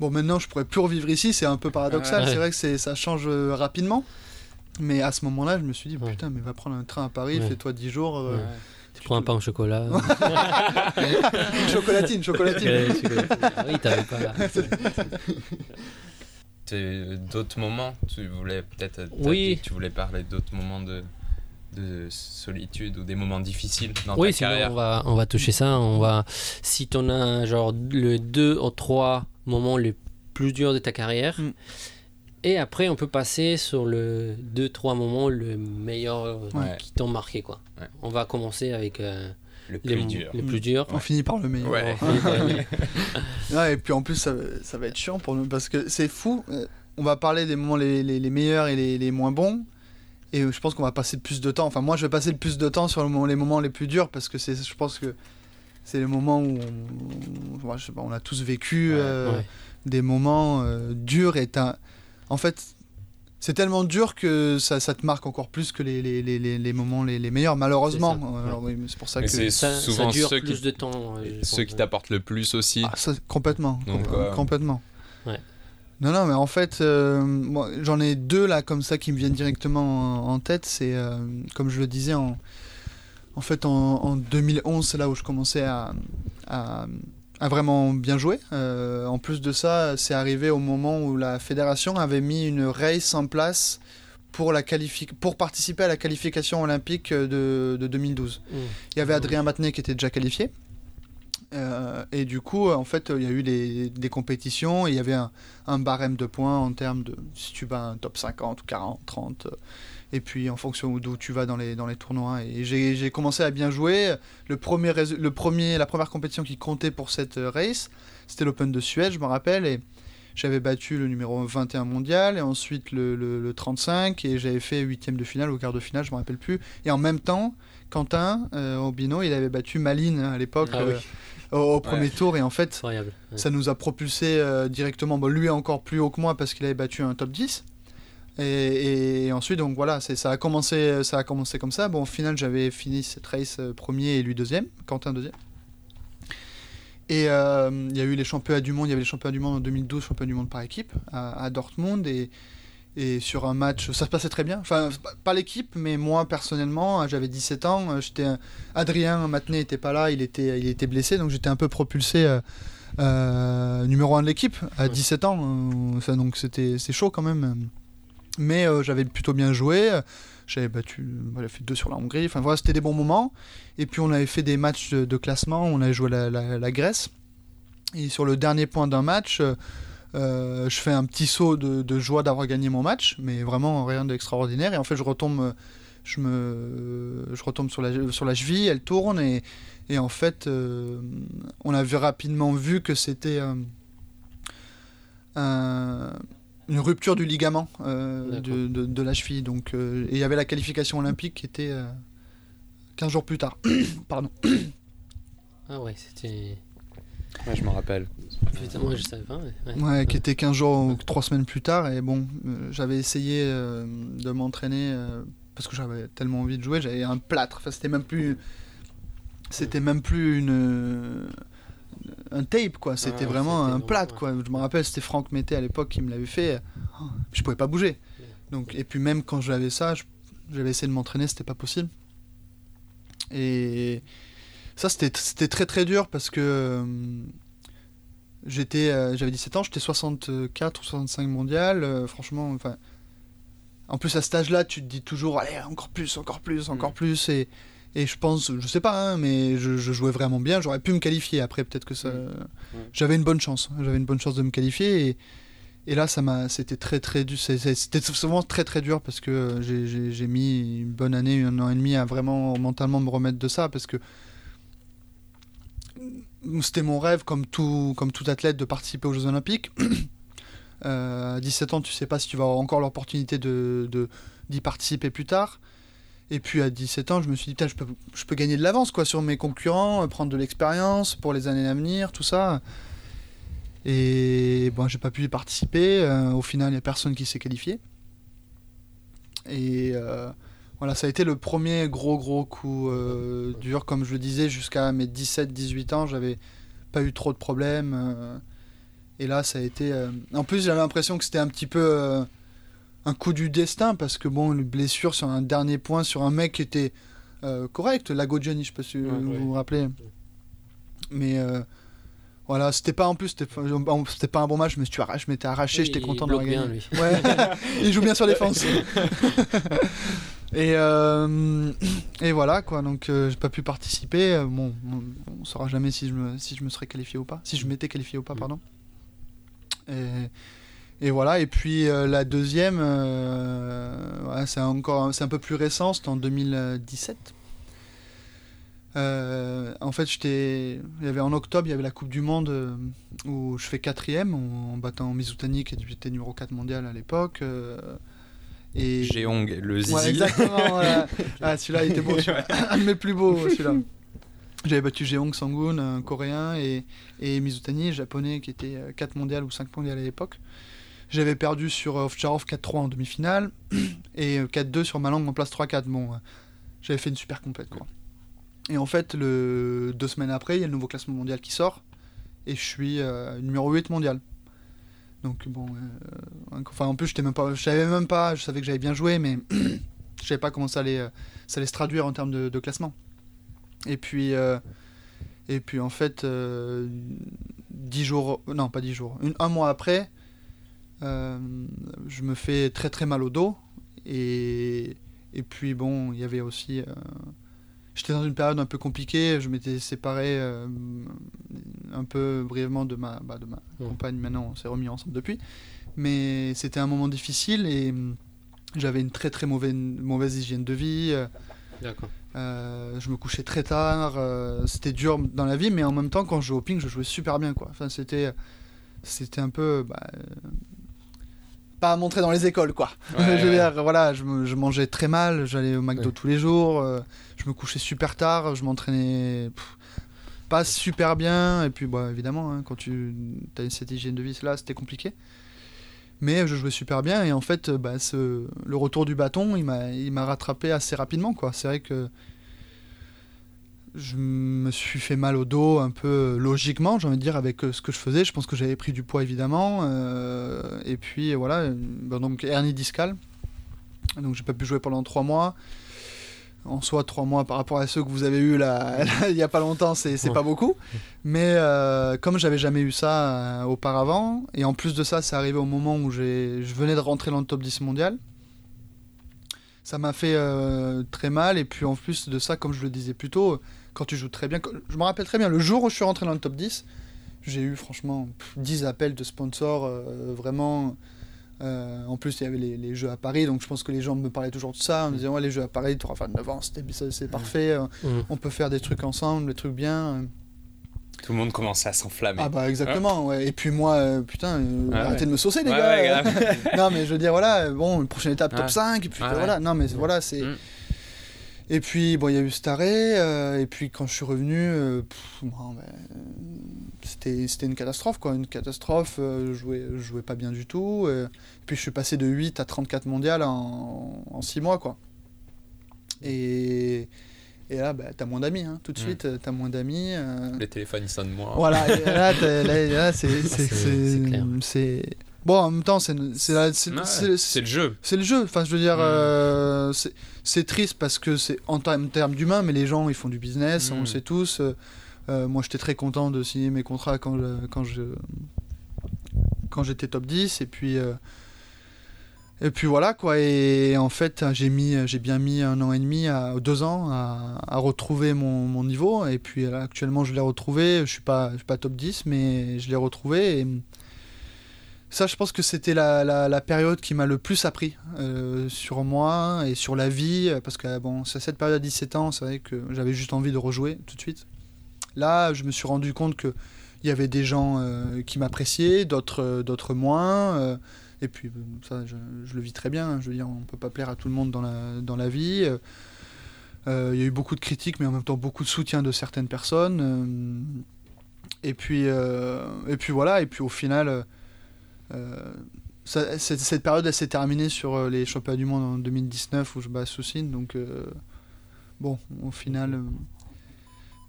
Bon, maintenant, je pourrais plus revivre ici. C'est un peu paradoxal. Ouais. C'est vrai que c'est, ça change rapidement. Mais à ce moment-là, je me suis dit, Ouais. putain, mais va prendre un train à Paris, Ouais. fais-toi 10 jours. euh, Ouais. Tu prends un pain au chocolat. <laughs> chocolatine, chocolatine. Ouais, chocolat. Ah oui, t'avais pas. t'es- <laughs> d'autres moments, tu voulais peut-être. Oui. Tu voulais parler d'autres moments de, de solitude ou des moments difficiles dans Oui, ta sinon carrière. on va, on va toucher ça. On va, si t'en as genre le 2 ou 3 moments les plus durs de ta carrière, Mm. Et après on peut passer sur le 2-3 moments le meilleur euh, Ouais. qui t'ont marqué. Quoi. Ouais. On va commencer avec euh, Le les, plus mo- dur. les plus durs. On finit par le meilleur. <laughs> Et puis en plus, ça, va- ça va être chiant pour nous parce que c'est fou. euh, On va parler des moments les, les- les meilleurs et les, les moins bons. Et je pense qu'on va passer le plus de temps. Enfin, moi, je vais passer le plus de temps sur le moment- les moments les plus durs parce que c'est, je pense que c'est les moments où on, moi, je sais pas, on a tous vécu Ouais, euh, ouais. des moments euh, durs. Et t'as- en fait, c'est tellement dur que ça, ça te marque encore plus que les, les, les, les- les moments les, les meilleurs, malheureusement. C'est ça, ouais. Oui, pour ça que. c'est Ça, ça souvent dure ceux plus qui, de temps. euh, ceux pense. qui t'apportent le plus aussi. Ah, ça, complètement. Donc, com- euh, Complètement. Ouais. Non, non, mais en fait, euh, moi, j'en ai deux là comme ça qui me viennent directement en, en tête. C'est, euh, comme je le disais, en, en fait, en, en 2011, c'est là où je commençais à, à, à vraiment bien jouer. Euh, en plus de ça, c'est arrivé au moment où la fédération avait mis une race en place pour, la pour participer à la qualification olympique de, de 2012. Mm. Il y avait. Adrien Matenet qui était déjà qualifié. Euh, et du coup, en fait, il y a eu des, des compétitions et il y avait un, un barème de points en termes de si tu vas un top 50 ou 40, 30. Et puis en fonction d'où tu vas dans les, dans les tournois. Et j'ai commencé à bien jouer. Le premier, le premier, la première compétition qui comptait pour cette euh, race, c'était l'Open de Suède, je me rappelle. Et j'avais battu le numéro 21 mondial et ensuite le, le- le 35 et j'avais fait huitième de finale ou quart de finale, je me rappelle plus. Et en même temps, Quentin euh, Obino, il avait battu Maline hein, à l'époque Ah oui. euh, au, au premier tour et en fait ouais. ça nous a propulsé euh, directement, bon, lui encore plus haut que moi parce qu'il avait battu un top 10. Et, et ensuite, donc voilà, ça a, commencé, ça a commencé comme ça. Bon, au final, j'avais fini cette race euh, premier et lui deuxième, Quentin deuxième. Et euh, il y a eu les championnats du monde, il y avait les championnats du monde en 2012, championnats du monde par équipe à, à Dortmund. Et, et sur un match, ça se passait très bien. Enfin, pas- l'équipe, mais moi personnellement, j'avais 17 ans. euh, J'étais Adrien Matenet n'était pas là, il était, il était blessé, donc j'étais un peu propulsé euh, euh, numéro 1 de l'équipe à Ouais. 17 ans. ça, donc c'était c'est chaud quand même. Mais euh, j'avais plutôt bien joué. J'avais battu, voilà, fait deux sur la Hongrie. Enfin voilà, c'était des bons moments. Et puis on avait fait des matchs de, classement. On avait joué la, Grèce. Et sur le dernier point d'un match, euh, euh, je fais un petit saut de, joie d'avoir gagné mon match, mais vraiment rien d'extraordinaire. Et en fait, je retombe, euh, je me, je retombe sur la, sur la cheville, elle tourne et, et en fait, euh, on avait rapidement vu que c'était euh, un- une rupture du ligament euh, de, de- de la cheville. Donc, euh, et il y avait la qualification olympique qui était euh, 15 jours plus tard. <coughs> Pardon. <coughs> Ah ouais, c'était. Ouais, je me rappelle. Putain, moi je savais pas. ouais, ouais. Ouais, qui était 15 jours ou 3 semaines plus tard. Et bon, euh, j'avais essayé euh, de m'entraîner euh, parce que j'avais tellement envie de jouer. J'avais un plâtre. Enfin, c'était même plus. C'était même plus une. Un tape, quoi. C'était Ah, vraiment un ouais. quoi. Je me rappelle, c'était Franck Mété à l'époque qui me l'avait fait. Oh, je pouvais pas bouger. Donc, et puis, même quand j'avais ça, je- j'avais essayé de m'entraîner, c'était pas possible. Et ça, c'était c'était très très dur parce que. euh, J'étais, euh, j'avais 17 ans, j'étais 64 ou 65 mondial. euh, franchement, enfin, en plus, à cet âge-là, tu te dis toujours, allez, encore plus, encore plus, encore Mm. plus. Et, et je pense, je sais pas, hein, mais je, je jouais vraiment bien. J'aurais pu me qualifier après, peut-être que ça. Mm. J'avais une bonne chance. J'avais une bonne chance de me qualifier. Et, et là, ça m'a, c'était très très dur. C'était souvent très très dur parce que j'ai- j'ai mis une bonne année, un an et demi à vraiment mentalement me remettre de ça parce que c'était mon rêve, comme tout, comme tout athlète, de participer aux Jeux Olympiques. <clears throat> Euh, à 17 ans, tu sais pas si tu vas avoir encore l'opportunité de- d'y participer plus tard. Et puis à 17 ans, je me suis dit, putain, je peux, je peux gagner de l'avance quoi, sur mes concurrents, euh, prendre de l'expérience pour les années à venir, tout ça. Et bon, j'ai pas pu y participer. Euh, au final, il n'y a personne qui s'est qualifié. Et euh, voilà, ça a été le premier gros gros coup dur. Comme je le disais, jusqu'à mes 17-18 ans, j'avais pas eu trop de problèmes. et là, ça a été. En plus, j'avais l'impression que c'était un petit peu un coup du destin parce que bon, une blessure sur un dernier point sur un mec qui était euh, correct, Lago Gianni, je sais pas si Ouais, vous ouais. vous rappelez. Mais euh, voilà, c'était pas en plus, c'était pas, un bon match. Me suis arraché, je m'étais arraché, j'étais content de bloque gagner. bien, lui. Ouais, <laughs> il joue bien sur défense. et, euh, et voilà quoi, donc euh, j'ai pas pu participer. Bon, on, on saura jamais si je me, si je me serais qualifié ou pas, si je m'étais qualifié ou pas, Mm. pardon. Et, et voilà, et puis euh, la deuxième, euh, c'est encore, c'est un peu plus récent, c'était en 2017. Euh, en fait, j'étais, il y avait en octobre, il y avait la Coupe du Monde où je fais quatrième en, en battant Mizutani qui était numéro 4 mondial à l'époque. et Jeong, le zizi. Ouais, exactement. <laughs> Ah, celui-là, il était beau. un de mes plus beaux, <laughs> celui-là. J'avais battu Jeong Sangun, un coréen, et, et Mizutani, japonais, qui était 4 mondial ou 5 mondial à l'époque. J'avais perdu sur euh, Ovtcharov 4-3 en demi-finale, <clears throat> et euh, 4-2 sur Malang en place 3-4. Bon, euh, j'avais fait une super complète, quoi. Et en fait, deux semaines après, il y a le nouveau classement mondial qui sort, et je suis euh, numéro 8 mondial. Donc bon, euh, en plus j'étais même pas, je savais même pas, je savais que j'avais bien joué, mais <clears throat> je savais pas comment ça allait, euh, se traduire en termes de, classement. Et puis, euh, et puis en fait, euh, dix jours, non pas dix jours, une- un mois après, euh, je me fais très très mal au dos et et puis bon, il y avait aussi, euh, j'étais dans une période un peu compliquée, je m'étais séparé euh, un peu brièvement de ma, bah, de ma Mm. compagne. Maintenant, on s'est remis ensemble depuis, mais c'était un moment difficile et hum, j'avais une très très mauvaise mauvaise hygiène de vie. euh, euh, je me couchais très tard, euh, c'était dur dans la vie, mais en même temps, quand je jouais au ping, je jouais super bien, quoi. Enfin, c'était, c'était un peu, bah, euh, pas à montrer dans les écoles, quoi. Ouais, <laughs> je veux ouais. dire, voilà, je, mangeais très mal, j'allais au McDo Ouais. tous les jours, euh, je me couchais super tard, je m'entraînais pas super bien, et puis, bah, évidemment, hein, quand tu as cette hygiène de vie là, c'était compliqué. Mais je jouais super bien et en fait, bah, ce, le retour du bâton, il m'a, il m'a rattrapé assez rapidement. Quoi. C'est vrai que je me suis fait mal au dos un peu logiquement, j'ai envie de dire, avec euh, ce que je faisais. Je pense que j'avais pris du poids évidemment. euh, et puis voilà, donc hernie discale. Donc j'ai pas pu jouer pendant trois mois. En soi, trois mois par rapport à ceux que vous avez eu là, <laughs> là, il y a pas longtemps, c'est, Ouais. pas beaucoup. Mais euh, comme j'avais jamais eu ça euh, auparavant, et en plus de ça, c'est arrivé au moment où je venais de rentrer dans le top 10 mondial. Ça m'a fait euh, très mal, et puis en plus de ça, comme je le disais plus tôt, quand tu joues très bien, je me rappelle très bien, le jour où je suis rentré dans le top 10, j'ai eu franchement pff, 10 appels de sponsors, euh, vraiment. euh, en plus, il y avait les, les jeux à Paris, donc je pense que les gens me parlaient toujours de ça, en me disant Ouais, les jeux à Paris, tu auras fait 9 ans, c'est c'est parfait, euh, Mhm. on peut faire des trucs ensemble, des trucs bien. euh. Tout le monde commençait à s'enflammer. Ah bah exactement, ouais. Et puis moi, euh, putain, euh, Ah arrêtez ouais. de me saucer les Ouais, gars. <laughs> non mais je veux dire voilà, bon, une prochaine étape top Ouais. 5 et puis Ouais, euh, voilà. ouais. Non mais voilà, c'est Mm. Et puis bon, il y a eu cet arrêt euh, et puis quand je suis revenu euh, bon, ben, euh, c'était une catastrophe quoi, une catastrophe, euh, je jouais je jouais pas bien du tout euh, puis je suis passé de 8 à 34 mondial en, en 6 mois quoi. Et et là, bah, t'as moins d'amis, hein, tout de Mm. suite, t'as moins d'amis. euh, Le téléphone il sonne moins. voilà, et là, là, là, c'est- <laughs> clair. Bon, en même temps, c'est c'est le jeu. c'est le jeu. Enfin, je veux dire, Mm. euh, c'est- triste parce que c'est en termes termes d'humain, mais les gens, ils font du business, on Mm. le sait tous. Euh, euh, moi, j'étais très content de signer mes contrats quand je, quand je, quand j'étais top 10, et puis. euh, Et puis voilà quoi. Et en fait, j'ai mis, j'ai bien mis un an et demi, à, deux ans, à, à retrouver mon, mon, niveau. Et puis là, actuellement, je l'ai retrouvé. Je suis pas, je suis pas top 10, mais je l'ai retrouvé. Et ça, je pense que c'était la, la, période qui m'a le plus appris euh, sur moi et sur la vie. Parce que bon, c'est cette période à 17 ans, c'est vrai que j'avais juste envie de rejouer tout de suite. Là, je me suis rendu compte que il y avait des gens euh, qui m'appréciaient, d'autres, d'autres moins. Euh, et puis euh, ça, je, je, le vis très bien. Je veux dire, on peut pas plaire à tout le monde dans la, dans la vie. Euh, il y a eu beaucoup de critiques, mais en même temps beaucoup de soutien de certaines personnes. Euh, et puis, et puis voilà. Et puis au final, ça, cette, période, elle s'est terminée sur les championnats du monde en 2019 où je bats Soussine. Donc bon, au final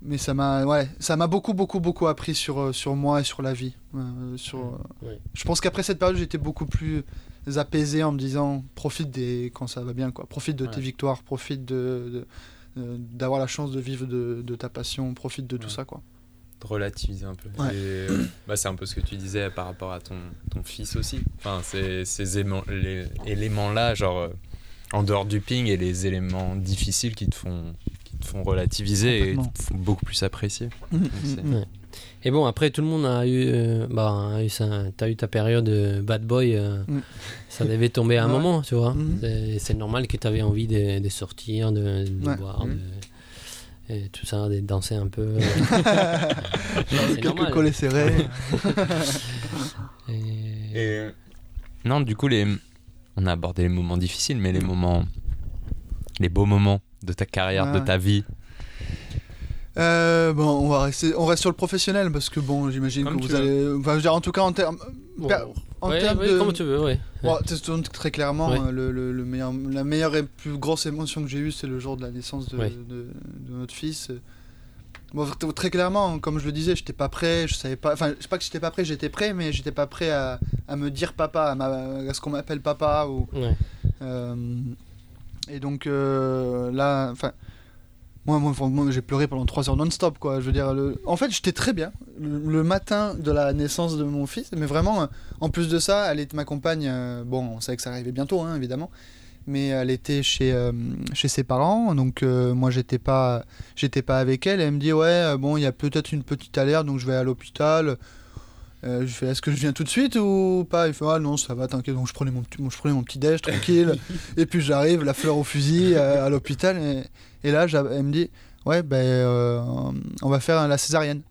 mais ça m'a ouais ça m'a beaucoup beaucoup beaucoup appris sur euh, sur moi et sur la vie euh, sur euh, je pense qu'après cette période j'étais beaucoup plus apaisé en me disant profite des quand ça va bien quoi profite de ouais. tes victoires profite de d'avoir la chance de vivre de, de, ta passion profite de tout ça quoi relativiser un peu et, bah, c'est un peu ce que tu disais par rapport à ton ton fils aussi enfin c'est ces éléments, les éléments là genre en dehors du ping et les éléments difficiles qui te font font relativiser et font beaucoup plus apprécier. <laughs> Mmh, mmh, ouais. Et bon, après, tout le monde a eu. Euh, bah, a eu ça, t'as eu ta période euh, bad boy. Euh, mmh. Ça devait tomber à un ouais. moment, tu vois. C'est normal que tu avais envie de, de, sortir, de, de ouais. boire, de, et tout ça, de danser un peu. <laughs> Quelques collets serrés. <laughs> et... et... Non, du coup, les... on a abordé les moments difficiles, mais les moments. Les beaux moments de ta carrière, ouais. de ta vie euh, bon, on va rester, on reste sur le professionnel parce que bon, j'imagine que vous veux. allez, enfin, je veux dire, en tout cas en termes, bon. En ouais, termes ouais, de, comme tu veux, ouais. Bon, très clairement, ouais. le, le, le, meilleur, la meilleure et plus grosse émotion que j'ai eue, c'est le jour de la naissance de, de, de, notre fils. Bon, très clairement, comme je le disais, j'étais pas prêt, je savais pas, enfin, je sais pas que j'étais pas prêt, j'étais prêt, mais j'étais pas prêt à, à, me dire papa, à, ma, à ce qu'on m'appelle papa ou. Euh, et donc euh, là, enfin, moi, moi, j'ai pleuré pendant 3 heures non-stop, quoi. Je veux dire, en fait, j'étais très bien le, matin de la naissance de mon fils, mais vraiment, en plus de ça, elle était ma compagne. Euh, bon, on savait que ça arrivait bientôt, hein, évidemment, mais elle était chez euh, ses parents, donc euh, moi, j'étais pas pas avec elle. Et elle me dit, ouais, bon, il y a peut-être une petite alerte, donc je vais à l'hôpital. Euh, je fais est-ce que je viens tout de suite ou pas? Il fait ah non ça va t'inquiète donc je prenais mon je prenais mon petit déj tranquille <laughs> et puis j'arrive la fleur au fusil euh, à l'hôpital et, et, là elle me dit ouais ben euh, on va faire la césarienne.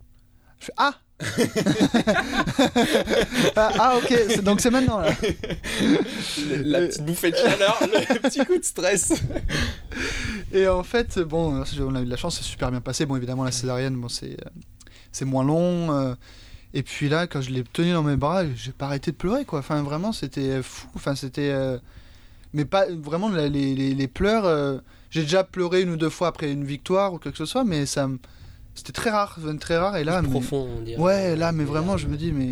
Je fais ah <laughs> ah, ah, ok donc c'est maintenant là. la petite bouffée de chaleur le petit coup de stress. et en fait bon on a eu de la chance c'est super bien passé bon évidemment la césarienne bon c'est c'est moins long et puis là, quand je l'ai tenu dans mes bras, j'ai pas arrêté de pleurer, quoi. Enfin, vraiment, c'était fou. Enfin, c'était. Euh... Mais pas vraiment les, les, les pleurs. Euh... J'ai déjà pleuré une ou deux fois après une victoire ou quelque chose soit, mais ça. C'était très rare, très rare. Et là, mais... profond, on dirait. Ouais, là, mais vraiment, je me dis, mais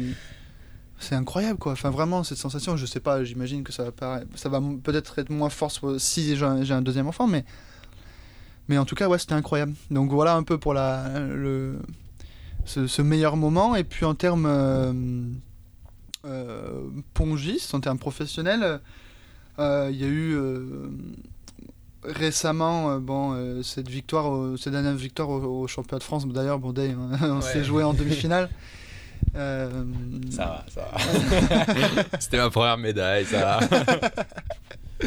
c'est incroyable, quoi. Enfin, vraiment, cette sensation, je sais pas, j'imagine que ça va, paraître... ça va peut-être être moins fort si j'ai un deuxième enfant, mais. Mais en tout cas, ouais, c'était incroyable. Donc voilà un peu pour la, le, ce, ce, meilleur moment. Et puis en termes euh, euh, pongistes, en termes professionnels, euh, il y a eu récemment bon, cette victoire, cette dernière victoire au, au championnat de France. D'ailleurs, bon, Day, on ouais. s'est joué en demi-finale. <laughs> Euh... Ça va, ça va. <laughs> c'était ma première médaille, ça va. <laughs>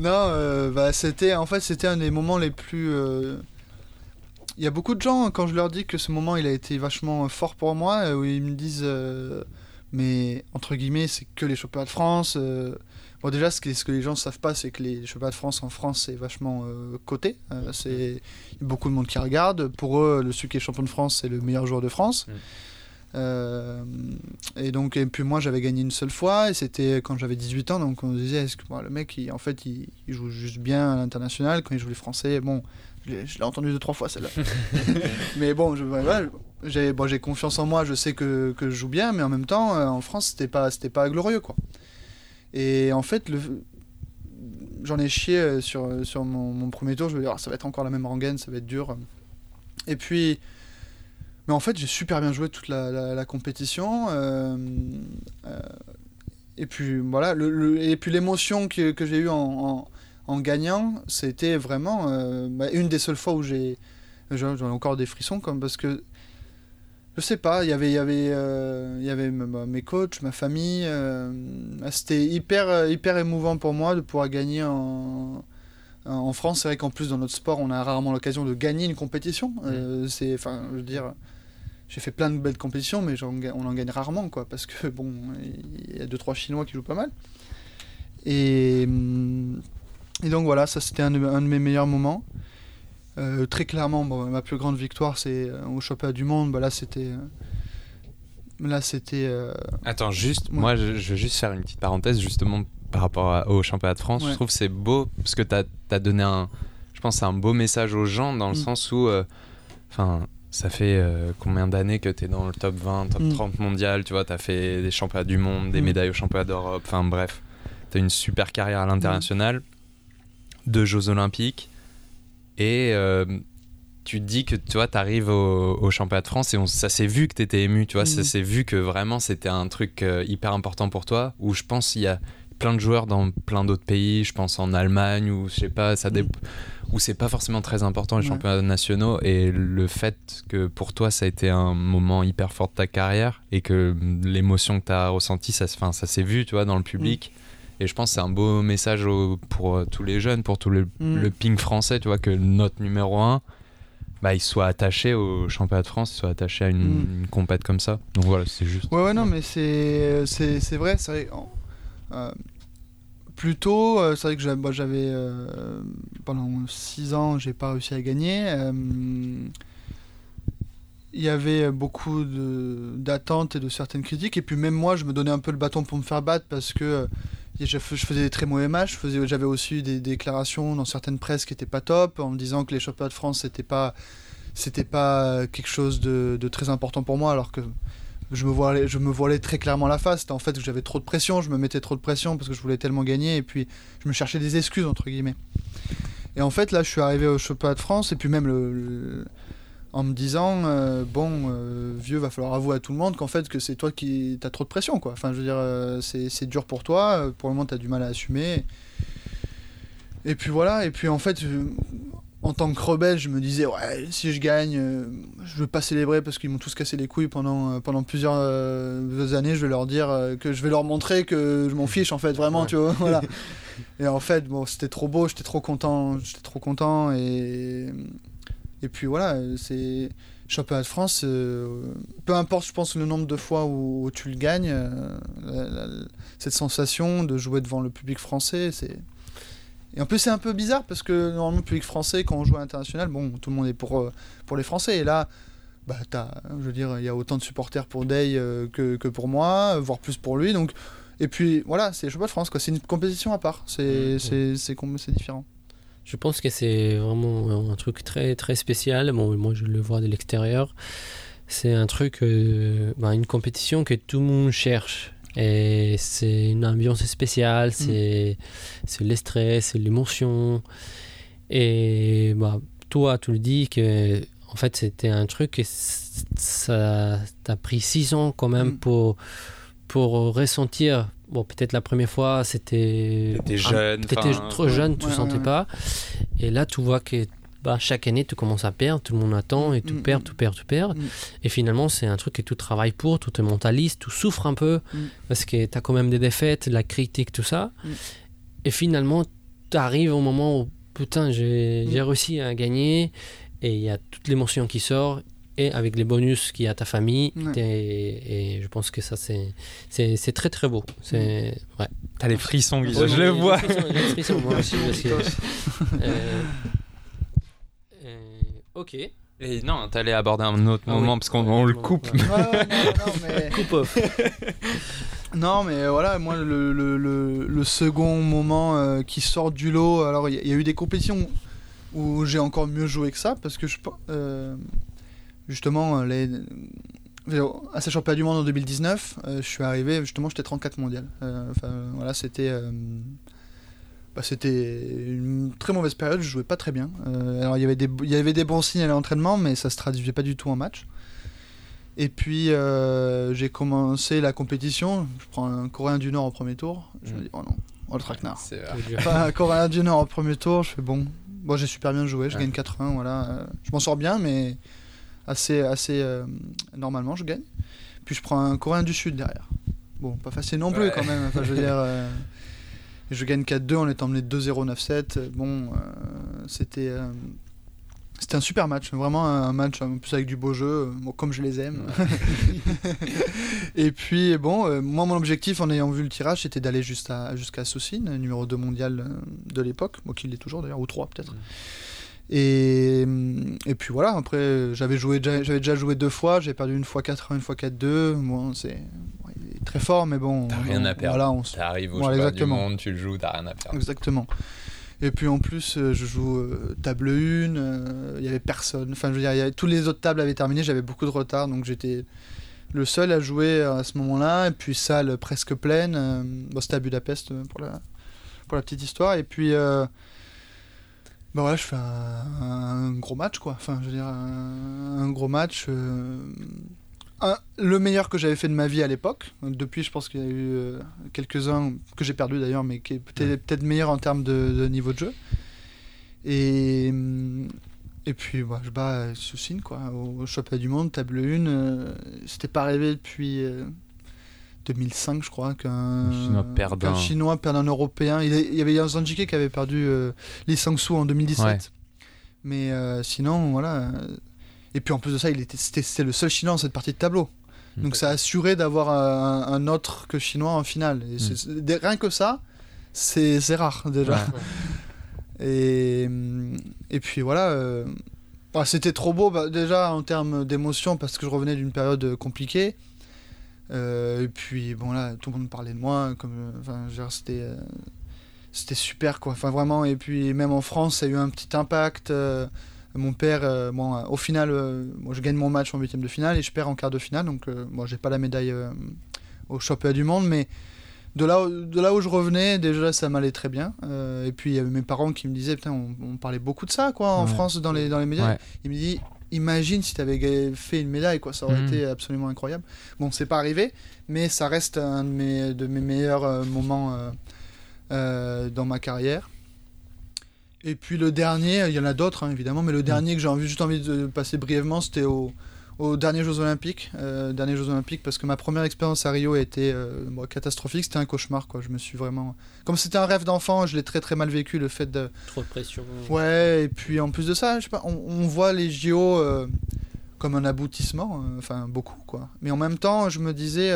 non, bah, c'était en fait c'était un des moments les plus y a beaucoup de gens, quand je leur dis que ce moment il a été vachement fort pour moi, euh, où ils me disent, euh, mais entre guillemets, c'est que les championnats de France. Euh... Bon, déjà, ce que, ce que les gens ne savent pas, c'est que les championnats de France en France, c'est vachement coté. Euh, c'est beaucoup de monde qui regarde. Pour eux, le celui qui est champion de France, c'est le meilleur joueur de France. Mmh. Euh, et donc, et puis moi, j'avais gagné une seule fois, et c'était quand j'avais 18 ans. Donc, on disait, est-ce que bon, le mec, il, en fait, il, il, joue juste bien à l'international. Quand il joue les Français, bon, je l'ai entendu deux, trois fois celle-là. <laughs> mais bon, j'ai ouais, bon, confiance en moi, je sais que, que, je joue bien, mais en même temps, euh, en France, c'était pas, pas glorieux, quoi. Et en fait, j'en ai chié euh, sur, sur mon, mon, premier tour. Je me dis, oh, ça va être encore la même rengaine, ça va être dur. Et puis, mais en fait, j'ai super bien joué toute la, la, la compétition. Euh, euh, et puis voilà, le, le- et puis l'émotion que, que j'ai eue en, en, en gagnant, c'était vraiment euh, bah, une des seules fois où j'ai. J'en j'en ai encore des frissons, comme parce que. Je sais pas, il y avait, il y avait, euh, y avait bah, mes coachs, ma famille. euh, c'était hyper, hyper émouvant pour moi de pouvoir gagner en, en France. C'est vrai qu'en plus, dans notre sport, on a rarement l'occasion de gagner une compétition. Euh, c'est, enfin, je veux dire, j'ai fait plein de belles compétitions, mais on en gagne rarement, quoi, parce que bon, il y a deux trois Chinois qui jouent pas mal. Et, hum, et donc voilà, ça c'était un, de- un de mes meilleurs moments. Euh, très clairement, bon, ma plus grande victoire, c'est euh, au championnat du monde. Bah, là, c'était, euh, là, c'était. euh, Attends, juste, Ouais. moi je, je veux juste faire une petite parenthèse justement par rapport à- au championnat de France. Ouais. Je trouve que c'est beau parce que tu as, donné un, je pense, un beau message aux gens dans le Mm. sens où, euh, enfin, ça fait euh, combien d'années que tu es dans le top 20, top Mm. 30 mondial, tu vois, tu as fait des championnats du monde, des Mm. médailles au championnat d'Europe, enfin bref, tu as une super carrière à l'international, deux Jeux olympiques et euh, tu te dis que tu vois, arrives au, au championnat de France et on, ça s'est vu que tu étais ému, tu vois, ça Mhm. s'est vu que vraiment c'était un truc euh, hyper important pour toi. Où je pense qu'il y a plein de joueurs dans plein d'autres pays, je pense en Allemagne ou je sais pas, ça dé- Mhm. où c'est pas forcément très important les Ouais. championnats nationaux et le fait que pour toi ça a été un moment hyper fort de ta carrière et que l'émotion que tu as ressentie, ça, se- ça s'est vu, tu vois, dans le public. Et je pense que c'est un beau message au- pour euh, tous les jeunes, pour tout le, Mm. le ping français, tu vois, que notre numéro 1, bah, il soit attaché au championnat de France, il soit attaché à une, Mm. une compète comme ça. Donc voilà, c'est juste. Ouais, ouais, non, mais c'est c'est c'est vrai, c'est vrai. en- euh, plus tôt, euh, c'est vrai que j'avais j'avais, euh, pendant 6 ans, j'ai pas réussi à gagner. euh, Il y avait beaucoup de- d'attentes et de certaines critiques, et puis même moi, je me donnais un peu le bâton pour me faire battre parce que je, faisais des très mauvais matchs. J'avais aussi des déclarations dans certaines presses qui étaient pas top, en me disant que les championnats de France c'était pas pas quelque chose de, très important pour moi, alors que je me voilais, très clairement la face. C'était en fait que j'avais trop de pression, je me mettais trop de pression parce que je voulais tellement gagner et puis je me cherchais des excuses entre guillemets. Et en fait là, je suis arrivé au championnat de France et puis même le- en me disant euh, bon euh, vieux, va falloir avouer à tout le monde qu'en fait que c'est toi qui t'as trop de pression quoi. Enfin je veux dire euh, c'est dur pour toi, pour le moment t'as du mal à assumer. Et puis voilà, et puis en fait, en tant que rebelle, je me disais, ouais, si je gagne, je veux pas célébrer parce qu'ils m'ont tous cassé les couilles pendant, pendant plusieurs années. Je vais leur dire que je vais leur montrer que je m'en fiche, en fait, vraiment, Ouais. tu vois. Voilà. <laughs> et en fait, bon, c'était trop beau, j'étais trop content, j'étais trop content. Et, et puis voilà, euh, c'est. Championnat de France, euh, peu importe, je pense, le nombre de fois où, où tu le gagnes, euh, la- la- cette sensation de jouer devant le public français, c'est. Et en plus, c'est un peu bizarre parce que normalement, le public français, quand on joue à l'international, bon, tout le monde est pour, pour les Français. Et là, bah, t'as, je veux dire, il y a autant de supporters pour Day euh, que, que pour moi, voire plus pour lui. Donc, et puis voilà, c'est le championnat de France, quoi. C'est une compétition à part. C'est, c'est, c'est, com- c'est différent. Je pense que c'est vraiment un truc très très spécial. Bon, moi je le vois de l'extérieur. C'est un truc, euh, ben, une compétition que tout le monde cherche. Et c'est une ambiance spéciale, c'est c'est le stress, c'est l'émotion. Et bah, toi, tu le dis que en fait c'était un truc c- ça t'a pris six ans quand même Mm. pour, pour ressentir. Bon, peut-être la première fois c'était. T'étais un- jeune, T'étais trop jeune, tu ouais, sentais ouais, pas. Et là, tu vois que bah, chaque année, tu commences à perdre, tout le monde attend, et tu Mm, perds, mm. tu perds, tu perds. Mm. Et finalement, c'est un truc que tu travailles pour, tu te mentalises, tu souffres un peu, Mm. parce que tu as quand même des défaites, de la critique, tout ça. Mm. Et finalement, tu arrives au moment où, putain, j'ai j'ai réussi à gagner, et il y a toute l'émotion qui sort. Et avec les bonus qu'il y a à ta famille, Ouais. et je pense que ça c'est c'est c'est très très beau. C'est ouais. T'as les frissons, Guy, Ouais, je le j'ai- vois. j'ai des frissons, moi aussi, Euh, <laughs> euh, ok. Et non, t'allais aborder un autre Ah moment oui. parce qu'on Ouais, le coupe. ouais. Ouais, ouais, non, non, mais... <laughs> Coupe off. <laughs> Non, mais voilà, moi, le, le, le, le second moment euh, qui sort du lot, alors il y, a- il y a eu des compétitions où j'ai encore mieux joué que ça, parce que je, euh, justement, euh, les, euh, à ces championnats du monde en 2019, euh, je suis arrivé, justement, j'étais 34 mondial. Euh, Enfin, voilà, c'était. euh, bah, c'était une très mauvaise période, je jouais pas très bien. Euh, alors il y avait des il y avait des bons signes à l'entraînement, mais ça se traduisait pas du tout en match. Et puis euh, j'ai commencé la compétition. Je prends un Coréen du Nord au premier tour. Je me Mm. dis, oh non, oh le traquenard. C'est vrai. Enfin, un Coréen du Nord au premier tour, je fais bon. Bon, j'ai super bien joué, je Ouais. gagne 4-1, voilà. Euh, je m'en sors bien, mais assez, assez euh, normalement, je gagne. Puis je prends un Coréen du Sud derrière. Bon, pas facile non plus Ouais. quand même. Enfin, je veux dire, <laughs> euh, je gagne 4-2, on est emmené 2-0, 9-7. Bon, euh, c'était. euh, c'était un super match, vraiment un match en plus avec du beau jeu, euh, bon, comme je les aime. <laughs> et puis bon, euh, moi mon objectif en ayant vu le tirage c'était d'aller jusqu'à jusqu'à Soussine, numéro 2 mondial de l'époque, moi qui l'est toujours d'ailleurs, ou 3 peut-être. Mm. Et, hum, et puis voilà, après euh, j'avais joué déjà- j'avais déjà joué deux fois, j'ai perdu une fois 4-1, une fois 4-2. Bon, c'est bon, très fort, mais bon. T'as rien à perdre. Voilà, on T'arrives au Voilà, exactement. du monde, tu le joues, t'as rien à perdre. Exactement. Et puis en plus, euh, je joue euh, table 1, euh, il y avait personne. Enfin, je veux dire, y avait- tous les autres tables avaient terminé, j'avais beaucoup de retard, donc j'étais le seul à jouer à ce moment-là. Et puis salle presque pleine. euh, bon, c'était à Budapest euh, pour la, pour la petite histoire. Et puis, euh, bah voilà, je fais un, un gros match, quoi. Enfin, je veux dire, un, un gros match. euh, un- le meilleur que j'avais fait de ma vie à l'époque. Depuis, je pense qu'il y a eu euh, quelques-uns que j'ai perdu d'ailleurs, mais qui est peut-être meilleur en termes de, de niveau de jeu. Et, hum, et puis, bah, je bats Soussine, quoi, au, au championnat du monde, table 1. euh, C'était pas arrivé depuis euh, 2005, je crois, qu'un Un Chinois qu'un un- Chinois perde un Européen. Il, est- il y avait un Zanjike qui avait perdu euh, Lee Sang-soo en 2017. Ouais. Mais euh, sinon, voilà. euh, Et puis en plus de ça, il était, c'était, le seul Chinois dans cette partie de tableau. Mm. Donc ça a assuré d'avoir un, un autre que Chinois en finale. Et des- rien que ça, c'est, rare déjà. Ouais. <laughs> Et, et puis voilà. euh, bah, c'était trop beau bah, déjà en termes d'émotion parce que je revenais d'une période compliquée. Euh, et puis bon là, tout le monde parlait de moi. Comme, euh, enfin, c'était, euh, c'était super quoi. Enfin vraiment. Et puis même en France, ça a eu un petit impact. mon père, bon, au final, moi, je gagne mon match en huitième de finale et je perds en quart de finale. Donc euh, bon, j'ai pas la médaille au championnat du monde, mais de là, où- de là où je revenais, déjà ça m'allait très bien. Euh, et puis il y avait mes parents qui me disaient, putain, on, on parlait beaucoup de ça quoi en Ouais. France dans les, dans les médias. Ouais. Il me dit, imagine si tu avais fait une médaille, quoi, ça aurait Mhm. été absolument incroyable. Bon, c'est pas arrivé, mais ça reste un de mes, de mes meilleurs euh, moments euh, euh, dans ma carrière. Et puis le dernier, il y en a d'autres hein, évidemment, mais le dernier que j'ai juste envie de passer brièvement, c'était au, aux derniers Jeux Olympiques. Euh, derniers Jeux Olympiques, parce que ma première expérience à Rio a été euh, bon, catastrophique, c'était un cauchemar, quoi. Je me suis vraiment. Comme c'était un rêve d'enfant, je l'ai très très mal vécu, le fait de. Trop de pression. Ouais, et puis en plus de ça, je sais pas, on, on voit les JO euh, comme un aboutissement, enfin beaucoup quoi. Mais en même temps, je me disais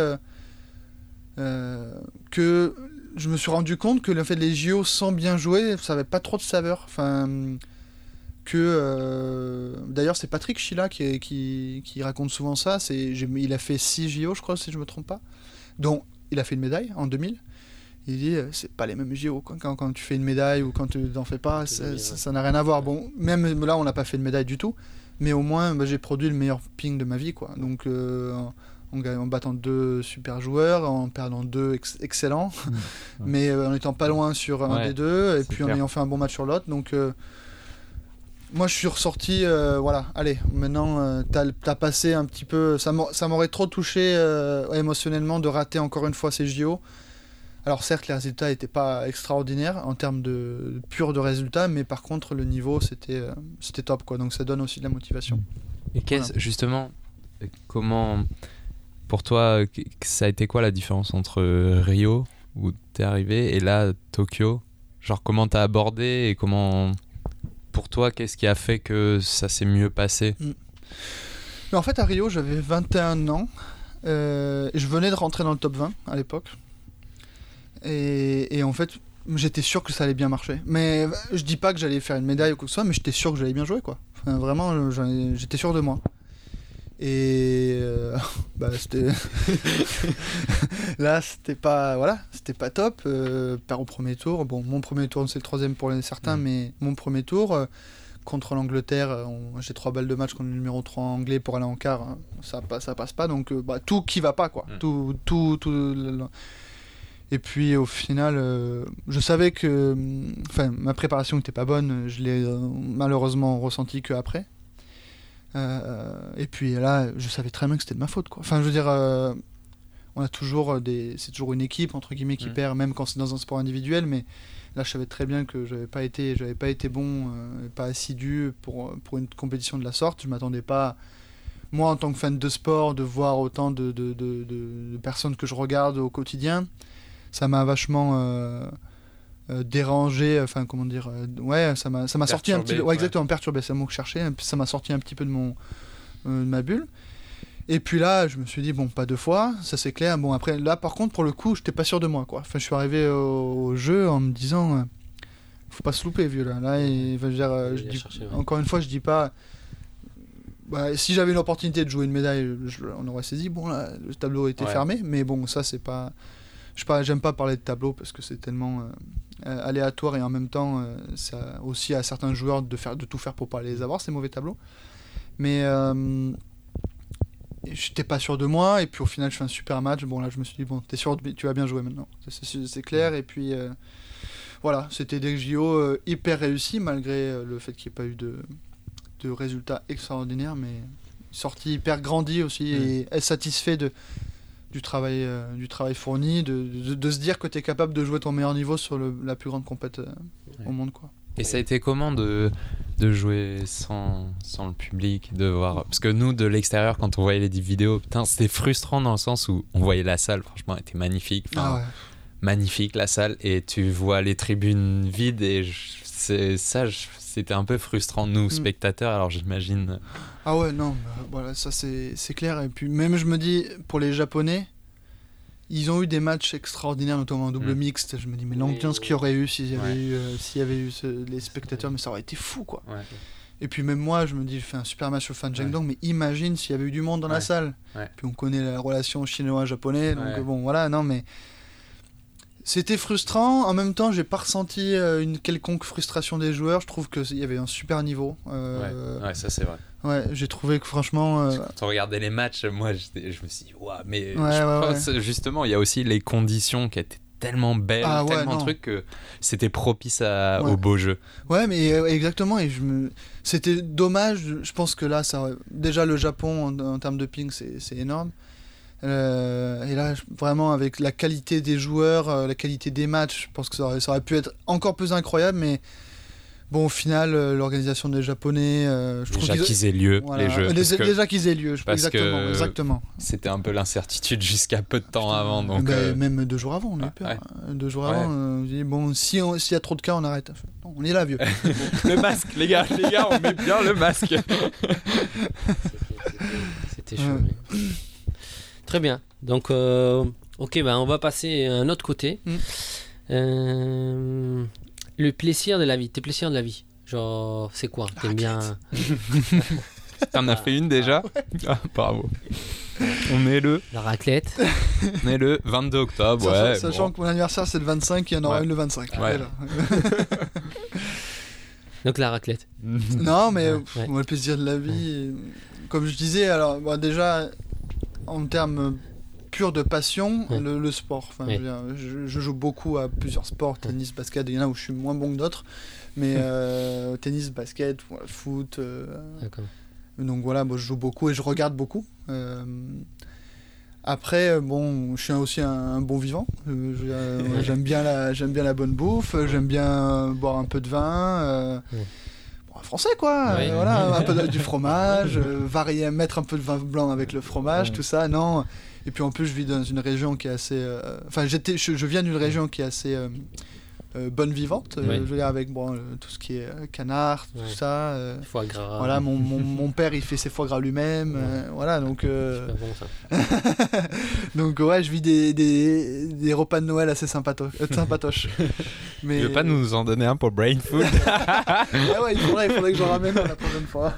que je me suis rendu compte que le fait de les JO sans bien jouer, ça avait pas trop de saveur. Enfin, que euh, d'ailleurs c'est Patrick Chila qui, qui, qui raconte souvent ça. C'est, il a fait 6 JO, je crois, si je me trompe pas, dont il a fait une médaille en 2000. Il dit euh, c'est pas les mêmes JO quoi. Quand, quand tu fais une médaille ou quand tu n'en fais pas, ça n'a rien à voir. Bon, même là on n'a pas fait de médaille du tout, mais au moins bah, j'ai produit le meilleur ping de ma vie quoi. Donc euh, en, en battant deux super joueurs, en perdant deux ex- excellents, <laughs> mais en étant pas loin sur un Ouais, des deux, et puis en ayant fait un bon match sur l'autre. Donc moi je suis ressorti, euh, voilà, allez, maintenant euh, t'as as passé un petit peu, ça m'au- ça m'aurait trop touché euh, émotionnellement de rater encore une fois ces JO. Alors certes les résultats n'étaient pas extraordinaires en termes de pur de résultats, mais par contre le niveau c'était euh, c'était top quoi, donc ça donne aussi de la motivation. Et qu'est-ce, justement, comment, pour toi, ça a été quoi la différence entre Rio, où t'es arrivé, et là, Tokyo? Genre, comment t'as abordé et comment, pour toi, qu'est-ce qui a fait que ça s'est mieux passé? Mais en fait, à Rio, j'avais 21 ans. euh, je venais de rentrer dans le top 20 à l'époque. Et, en fait, j'étais sûr que ça allait bien marcher. Mais euh, je dis pas que j'allais faire une médaille ou quoi que ce soit, mais j'étais sûr que j'allais bien jouer, quoi. Vraiment, j'étais sûr de moi. Et euh, <laughs> bah, c'était. <laughs> Là, c'était pas. Voilà, c'était pas top. Euh, perd au premier tour. Bon, mon premier tour, c'est le troisième pour certains, Mm. mais mon premier tour. euh, contre l'Angleterre, euh, j'ai trois balles de match contre le numéro 3 anglais pour aller en quart, hein. ça, passe- ça passe pas, donc bah, tout qui va pas quoi. Mm. Tout, tout, tout, Et puis au final, je savais que hum, enfin, ma préparation n'était pas bonne, je l'ai malheureusement ressenti que après. Euh, et puis là, je savais très bien que c'était de ma faute. Quoi. Enfin, je veux dire, euh, on a toujours des, c'est toujours une équipe entre guillemets qui Mm. perd, même quand c'est dans un sport individuel. Mais là, je savais très bien que j'avais pas été, j'avais pas été bon, euh, pas assidu pour pour une compétition de la sorte. Je m'attendais pas, moi en tant que fan de sport, de voir autant de- de- de personnes que je regarde au quotidien. Ça m'a vachement euh, euh, dérangé, enfin comment dire, euh, ouais, ça m'a ça m'a sorti un petit ouais, ouais. exactement, perturbé, c'est le mot que je cherchais, ça m'a sorti un petit peu de mon euh, de ma bulle. Et puis là, je me suis dit bon, pas deux fois, ça c'est clair. Bon après là, par contre, pour le coup, j'étais pas sûr de moi, quoi. Enfin, je suis arrivé au, au jeu en me disant, euh, faut pas se louper, vieux là. Là, dire, euh, je Il a dis- cherché, ouais. encore une fois, je dis pas. bah, si j'avais l'opportunité de jouer une médaille, je- on aurait saisi. Bon, là, le tableau était fermé, mais bon, ça c'est pas. Je j'aime pas parler de tableau parce que c'est tellement euh, euh, aléatoire et en même temps, euh, ça aussi à certains joueurs de faire de tout faire pour pas les avoir ces mauvais tableaux. Mais euh, j'étais pas sûr de moi et puis au final, je fais un super match. Bon là, je me suis dit bon, t'es sûr, tu vas bien jouer maintenant. C'est- clair et puis. voilà, c'était des JO hyper réussis malgré le fait qu'il n'y ait pas eu de, de résultats extraordinaires, mais sorti hyper grandi aussi et satisfait de, du, travail, euh, du travail fourni, de, de, de se dire que tu es capable de jouer ton meilleur niveau sur le- la plus grande compète euh, au monde. Quoi. Et ça a été comment de, de jouer sans, sans le public, de voir Parce que nous, de l'extérieur, quand on voyait les vidéos, putain, c'était frustrant dans le sens où on voyait la salle, franchement, elle était magnifique. Ah ouais. magnifique la salle et tu vois les tribunes vides et je- ça c'était un peu frustrant nous Mm. spectateurs alors j'imagine Ah ouais, non, bah, voilà, ça c'est clair. Et puis même je me dis, pour les Japonais, ils ont eu des matchs extraordinaires, notamment en double Mm. mixte. Je me dis, mais l'ambiance qu'il y aurait eu s'il y avait Ouais. eu, euh, s'il y avait eu ce- les spectateurs, mais ça aurait été fou quoi. ouais. Et puis même moi, je me dis, je fais un super match au Fan Ouais. Jiangdong, mais imagine s'il y avait eu du monde dans la salle. Puis on connaît la relation chinois-japonais, donc bon, voilà, non, mais c'était frustrant. En même temps, j'ai pas ressenti euh, une quelconque frustration des joueurs. Je trouve qu'il y avait un super niveau. Euh, ouais ça c'est vrai ouais, j'ai trouvé que franchement, euh, quand on regardait les matchs moi je me suis dit Ouah, mais Ouais, je ouais, pense, justement il y a aussi les conditions qui étaient tellement belles Ah ouais, tellement non. trucs que c'était propice à, Ouais. au beau jeu Ouais, mais euh, exactement. Et je me... C'était dommage. Je pense que là, ça... déjà le Japon en, en termes de ping, c'est c'est énorme. Là, vraiment, avec la qualité des joueurs, euh, la qualité des matchs, je pense que ça aurait, ça aurait pu être encore plus incroyable. Mais bon, au final, euh, l'organisation des Japonais, euh, je trouve déjà qu'ils- qu'ils aient lieu voilà. les jeux que déjà qu'ils aient lieu. je- parce exactement, que- exactement. c'était un peu l'incertitude jusqu'à peu de temps avant donc Ben, euh, Même deux jours avant, on a eu peur. ouais. hein. Deux jours Ouais. avant, euh, dit, bon, si s'il y a trop de cas, on arrête. Non, on est là, vieux. <laughs> le masque les gars les gars on met bien le masque <laughs> C'était chaud. Très bien. Donc, euh, ok, ben, on va passer à un autre côté. Mm. Euh, le plaisir de la vie. Tes plaisirs de la vie. Genre, c'est quoi? T'aimes bien. <laughs> T'en as fait une déjà? Ah, Bravo. On est le, La raclette. <laughs> on est le 22 octobre, Sachant, ouais. sachant bon. que mon anniversaire c'est le 25, il y en aura Ouais. une le 25. Ouais. Voilà. <laughs> Donc, la raclette. non, mais Ouais. pff, Ouais. moi, le plaisir de la vie, comme je disais, alors bon, déjà en termes purs de passion, Ouais. le, le sport. Enfin, Ouais. je, joue beaucoup à plusieurs sports, tennis, basket. Il y en a où je suis moins bon que d'autres, mais euh, tennis, basket, foot. euh, donc voilà, moi, je joue beaucoup et je regarde beaucoup. Euh, après, bon, je suis aussi un, un bon vivant. <laughs> J'aime bien la, j'aime bien la bonne bouffe. J'aime bien boire un peu de vin. Ouais. Français quoi. Euh, voilà, <laughs> un peu de- du fromage, euh, varier, mettre un peu de vin blanc avec le fromage, tout ça. Non. Et puis en plus, je vis dans une région qui est assez. euh, Enfin, j'étais, je, je viens d'une région qui est assez euh, bonne vivante. euh, Ouais. je veux dire avec bon, euh, tout ce qui est canard, tout Ouais. ça. euh, Foie gras. voilà, mon, mon, mon père il fait ses foie gras lui-même, euh, voilà, donc euh, bon, ça. <laughs> donc ouais, je vis des, des, des repas de Noël assez sympatoches. sympatoches. <laughs> Mais Tu veux pas nous en donner un pour Brain Food <laughs> Ah ouais, il faudrait, il faudrait que j'en ramène un la prochaine fois.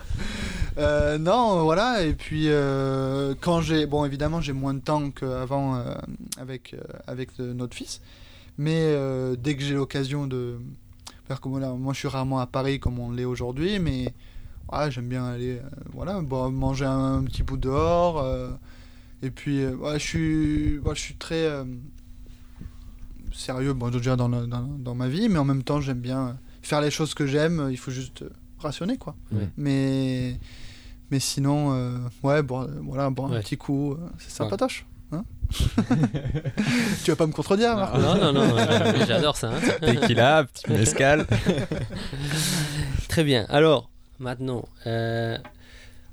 Euh, non, voilà, et puis euh, quand j'ai, bon évidemment j'ai moins de temps qu'avant euh, avec euh, avec euh, notre fils, mais euh, dès que j'ai l'occasion de faire comme là, moi je suis rarement à Paris comme on l'est aujourd'hui, mais ouais, j'aime bien aller, euh, voilà, bon, manger un, petit bout dehors, euh, et puis euh, ouais, je suis, ouais, je suis très euh, sérieux, bon déjà dans, le- dans, dans ma vie, mais en même temps j'aime bien faire les choses que j'aime, il faut juste rationner quoi. Mais Mais sinon, euh, ouais, bon, voilà, boire un petit coup, c'est sympatoche. <laughs> Tu vas pas me contredire, Marc Non, non, non, euh, j'adore ça. hein. Tequila, petit mescal. Très bien. Alors, maintenant, euh,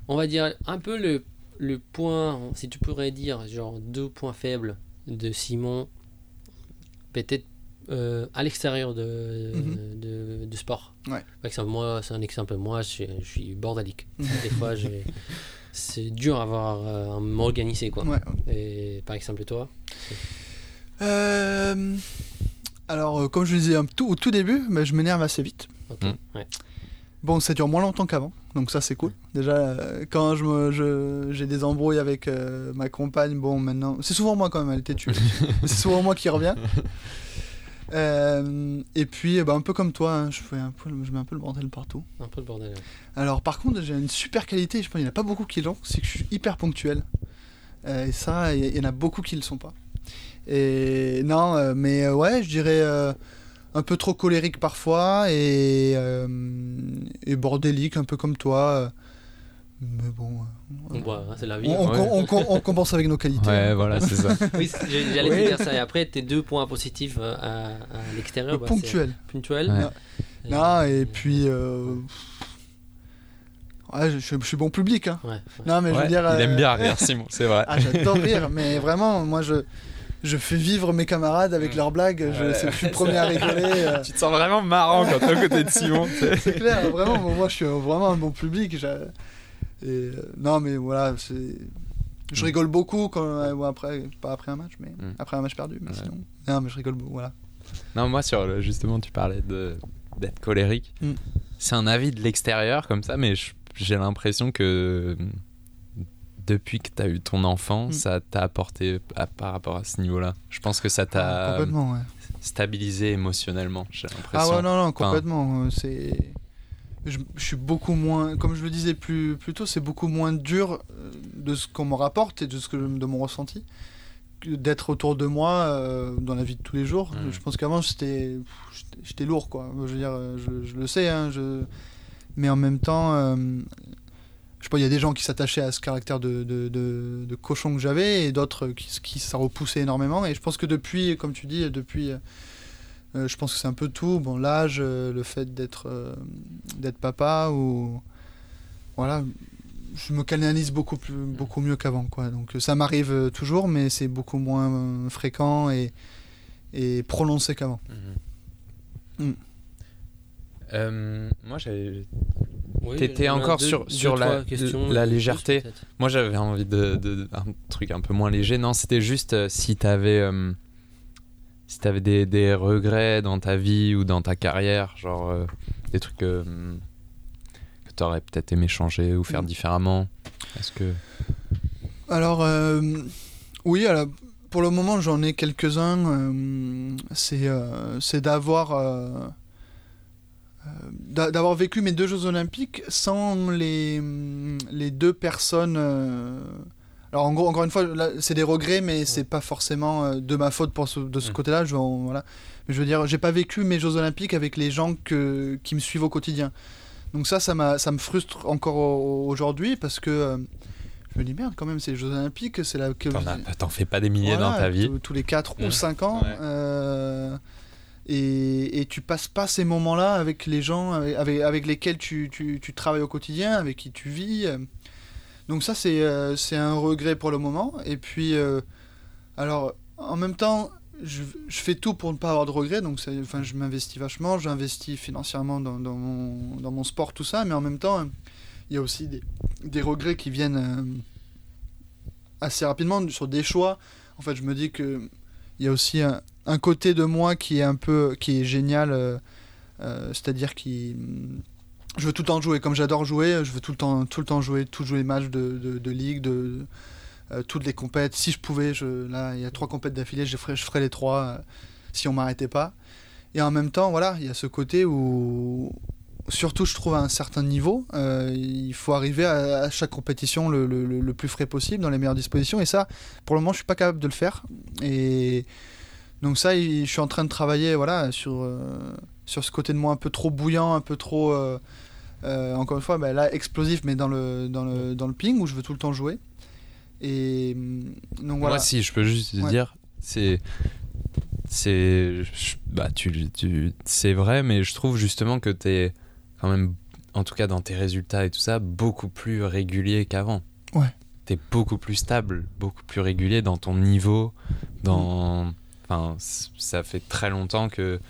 on va dire un peu le, le point, si tu pourrais dire, genre deux points faibles de Simon, peut-être euh, à l'extérieur de, Mhm. de, de sport. Ouais. Par exemple, moi, c'est un exemple. Moi, je, je suis bordélique. Mhm. Des fois, j'ai- c'est dur à, avoir, euh, à m'organiser. Quoi. Ouais. Et par exemple, toi Euh, alors, euh, comme je le disais tout, au tout début, bah, je m'énerve assez vite. Mm. ouais. Bon, ça dure moins longtemps qu'avant, donc ça c'est cool. Déjà, euh, quand je me- je- j'ai des embrouilles avec euh, ma compagne, bon, maintenant, c'est souvent moi quand même, elle était tue. <laughs> c'est souvent moi qui reviens. Euh, et puis, bah, un peu comme toi, hein, je, fais un peu, je mets un peu le bordel partout. Un peu le bordel. ouais. Alors, par contre, j'ai une super qualité, je pense qu'il n'y en a pas beaucoup qui l'ont, c'est que je suis hyper ponctuel. Euh, et ça, il y, il y en a beaucoup qui ne le sont pas. Et non, euh, mais euh, ouais, je dirais euh, un peu trop colérique parfois et, euh, et bordélique, un peu comme toi. euh. Mais bon, euh, Donc, voilà, c'est la vie. on, on- Ouais. on- on- on compense avec nos qualités. Ouais, voilà, c'est ça. <laughs> Oui, j'allais te dire ça. Et après, tes deux points positifs euh, à, à l'extérieur. Le bah, ponctuel. Ponctuel. Ouais. Non, et puis. euh, ouais, je, je suis bon public. Hein. Ouais, ouais. Non, mais je veux dire. il euh, aime bien rire, Simon, c'est vrai. <laughs> Ah, j'adore rire, mais <laughs> vraiment, moi, je, je fais vivre mes camarades avec leurs blagues. Je, Ouais. c'est- je suis le premier à rigoler. euh, Tu te sens vraiment marrant quand t'es à côté de Simon. tu c'est clair, vraiment, moi, je suis vraiment un bon public. Et, euh, non, mais voilà, c'est. Je Mm. rigole beaucoup quand, après, pas après un match, mais Mm. après un match perdu. Mais Ouais. sinon, non, mais je rigole beaucoup. Voilà. Non, moi, sur le- justement, tu parlais de d'être colérique. Mm. C'est un avis de l'extérieur comme ça, mais j'ai l'impression que depuis que tu as eu ton enfant, Mm. ça t'a apporté à- par rapport à ce niveau-là. Je pense que ça Ah, t'a ouais. stabilisé émotionnellement, j'ai Ah l'impression. ouais, non, non, complètement. euh, C'est. Je, je suis beaucoup moins, comme je le disais plus, plus tôt, c'est beaucoup moins dur euh, de ce qu'on me rapporte et de, ce que, de mon ressenti d'être autour de moi euh, dans la vie de tous les jours. Mm. Je pense qu'avant, j'étais j'étais- lourd, quoi. Je veux dire, euh, je, je le sais, hein, je... mais en même temps, euh, je sais pas, il y a des gens qui s'attachaient à ce caractère de, de, de- de cochon que j'avais et d'autres qui, qui ça repoussait énormément. Et je pense que depuis, comme tu dis, depuis. Euh, je pense que c'est un peu tout. Bon, l'âge, euh, le fait d'être euh, d'être papa ou voilà, je me canalise beaucoup plus, beaucoup mieux qu'avant, quoi. Donc ça m'arrive toujours, mais c'est beaucoup moins fréquent et et prononcé qu'avant. Mhm. Mm. Euh, moi, j'avais Oui, T'étais encore deux- sur- deux, sur la- la légèreté. plus. Moi, j'avais envie de, de- un truc un peu moins léger. Non, c'était juste euh, si t'avais euh, si t'avais des, des regrets dans ta vie ou dans ta carrière, genre euh, des trucs euh, que t'aurais peut-être aimé changer ou faire Mm. différemment. Est-ce que Alors, euh, oui, alors, pour le moment, j'en ai quelques-uns. euh, c'est c'est d'avoir d'a- d'avoir vécu mes deux Jeux Olympiques sans les, les deux personnes. Alors, en gros, encore une fois, là, c'est des regrets, mais c'est pas forcément euh, de ma faute pour ce- de ce côté-là. Je, voilà. Veux dire, j'ai pas vécu mes Jeux Olympiques avec les gens que, qui me suivent au quotidien. Donc ça, ça, m'a- ça me frustre encore au- aujourd'hui parce que euh, je me dis merde quand même, c'est les Jeux Olympiques, c'est que t'en, fais pas des milliers voilà, dans ta vie tous- les 4 ou Ouais. 5 ans. Ouais. euh, et, et tu passes pas ces moments-là avec les gens avec, avec, avec lesquels tu, tu, tu travailles au quotidien, avec qui tu vis. Donc ça, c'est euh, c'est un regret pour le moment. Et puis, euh, alors, en même temps, je, fais tout pour ne pas avoir de regrets. Donc, enfin, je m'investis vachement, j'investis financièrement dans, mon, sport, tout ça. Mais en même temps, il y a aussi des, regrets qui viennent euh, assez rapidement sur des choix. En fait, je me dis que il y a aussi un, un côté de moi qui est un peu qui est génial, c'est-à-dire qui je veux tout le temps jouer. Comme j'adore jouer, je veux tout le temps, tout le temps jouer, tout jouer les matchs de, de, ligue, de euh, toutes les compètes. Si je pouvais, je, là, il y a trois compètes d'affilée, je ferais, je les trois euh, si on m'arrêtait pas. Et en même temps, voilà, il y a ce côté où, surtout, je trouve à un certain niveau, euh, il faut arriver à, chaque compétition le, le- le- plus frais possible, dans les meilleures dispositions. Et ça, pour le moment, je suis pas capable de le faire. Et donc ça, je suis en train de travailler, voilà, sur sur ce côté de moi un peu trop bouillant, un peu trop Euh, encore une fois, bah, là, explosif, mais dans le, dans, le, dans le ping, où je veux tout le temps jouer. Et hum, donc voilà. Moi, si je peux juste te Ouais. dire, c'est. C'est. Bah, tu, tu, c'est vrai, mais je trouve justement que t'es quand même, en tout cas dans tes résultats et tout ça, beaucoup plus régulier qu'avant. Ouais. T'es beaucoup plus stable, beaucoup plus régulier dans ton niveau, dans. Mm. Enfin, ça fait très longtemps que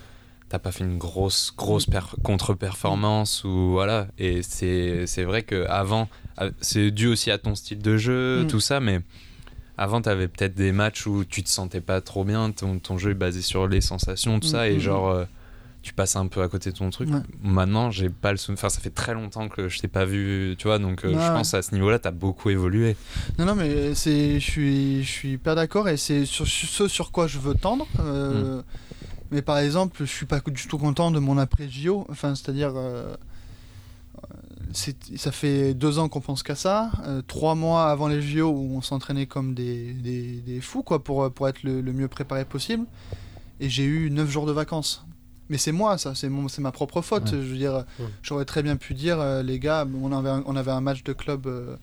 t'as pas fait une grosse, grosse per- contre-performance ou voilà. Et c'est c'est vrai que avant, euh, c'est dû aussi à ton style de jeu, Mm. tout ça, mais avant, t'avais peut-être des matchs où tu te sentais pas trop bien, ton, ton jeu est basé sur les sensations, tout ça, mm, et mm. genre, euh, tu passes un peu à côté de ton truc. Ouais. Maintenant, j'ai pas le souvenir. Enfin, ça fait très longtemps que je t'ai pas vu, tu vois, donc euh, je pense à ce niveau-là, t'as beaucoup évolué. Non, non, mais c'est, je suis, je suis pas d'accord et c'est sur ce sur quoi je veux tendre. euh, Mais par exemple, je suis pas du tout content de mon après JO. Enfin, c'est-à-dire, euh, c'est- ça fait deux ans qu'on pense qu'à ça. euh, trois mois avant les JO où on s'entraînait comme des, des, des fous quoi pour pour être le, le mieux préparé possible. Et j'ai eu neuf jours de vacances. Mais c'est moi, ça, c'est ma propre faute. Ouais. Je veux dire, j'aurais très bien pu dire, euh, les gars, on avait, un, on avait un match de club euh,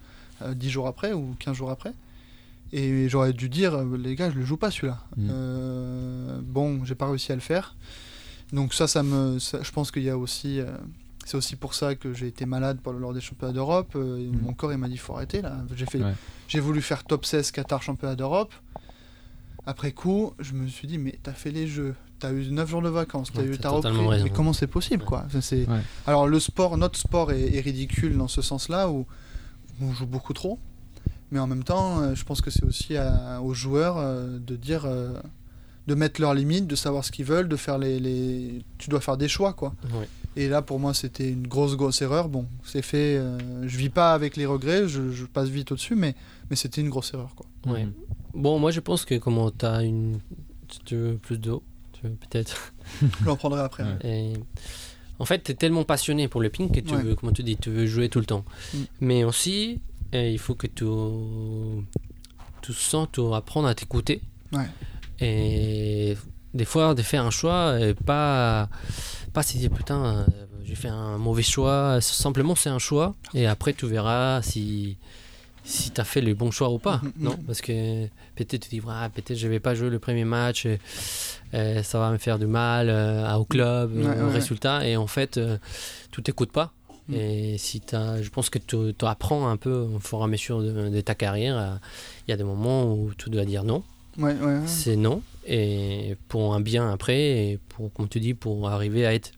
euh, 10 jours après ou 15 jours après. Et j'aurais dû dire, euh, les gars, je le joue pas celui-là. Mm. Euh, bon, j'ai pas réussi à le faire. Donc ça, ça me, ça- je pense qu'il y a aussi, euh, c'est aussi pour ça que j'ai été malade pendant- lors des championnats d'Europe. Euh, Mm. Mon corps, il m'a dit, faut arrêter là. J'ai fait, Ouais. j'ai voulu faire top 16 Qatar championnat d'Europe. Après coup, je me suis dit, mais t'as fait les jeux, t'as eu 9 jours de vacances, t'as Ouais, eu t'as t'as repris. totalement raison. Mais comment c'est possible, quoi? C'est-. Alors le sport, notre sport est, est ridicule dans ce sens-là où on joue beaucoup trop. Mais en même temps, euh, je pense que c'est aussi à- aux joueurs de dire, de mettre leurs limites, de savoir ce qu'ils veulent, de faire les, les- Tu dois faire des choix, quoi. Et là, pour moi, c'était une grosse, grosse erreur. Bon, c'est fait. euh, je vis pas avec les regrets, je, je passe vite au-dessus, mais, mais c'était une grosse erreur, quoi. Ouais. Mhm. Bon, moi je pense que comment tu as une. Si tu veux plus d'eau, tu veux peut-être. <laughs> Je l'en prendrai après. Ouais. Et En fait, tu es tellement passionné pour le ping que tu Ouais. veux, comment tu dis, tu veux jouer tout le temps. Mm. Mais aussi, euh, il faut que tu, tu sens, tu apprendre à t'écouter. Ouais. Et des fois, de faire un choix, et pas, pas si dire, putain, euh, j'ai fait un mauvais choix. Simplement, c'est un choix. Et après, tu verras si, si tu as fait le bon choix ou pas. Mhm, non? Parce que peut-être tu dis, Ah, peut-être je vais pas jouer le premier match. et, ça va me faire du mal euh, au club, Ouais, euh, au ouais. résultat. Et en fait, euh, tu t'écoutes pas. Mm. Et si t'as- je pense que tu apprends un peu au fur et à mesure de, de ta carrière. Il y a des moments où tu dois dire non, Ouais, ouais, ouais. c'est non. Et pour un bien après, et pour, comme tu dis, pour arriver à être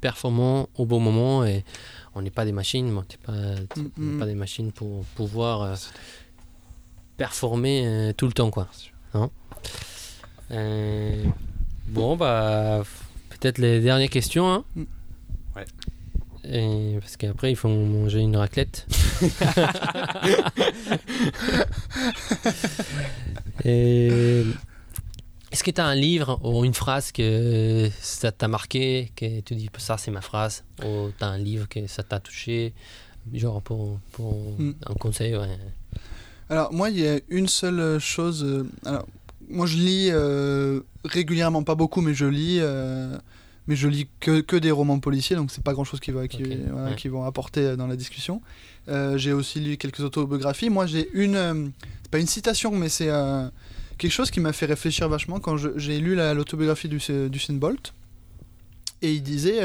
performant au bon moment. Et on n'est pas des machines, t'es pas, Mm, mm. pas des machines pour pouvoir euh, performer euh, tout le temps, quoi. Hein Euh, bon, bah, peut-être les dernières questions. Hein Mm. Et parce qu'après, il faut manger une raclette. <laughs> Et est-ce que tu as un livre ou une phrase que ça t'a marqué, que tu dis ça c'est ma phrase, ou tu as un livre que ça t'a touché, genre pour, pour Mm. un conseil ouais. Alors moi, il y a une seule chose. euh, alors, moi, je lis euh, régulièrement, pas beaucoup, mais je lis. euh, mais je lis que, que des romans policiers, donc c'est pas grand chose qui, va, qui, Ok, voilà, ouais. qui vont apporter euh, dans la discussion. Euh, j'ai aussi lu quelques autobiographies. Moi, j'ai une. euh, c'est pas une citation, mais c'est euh, quelque chose qui m'a fait réfléchir vachement quand j'ai lu la- l'autobiographie du, du Bolt. Et il disait.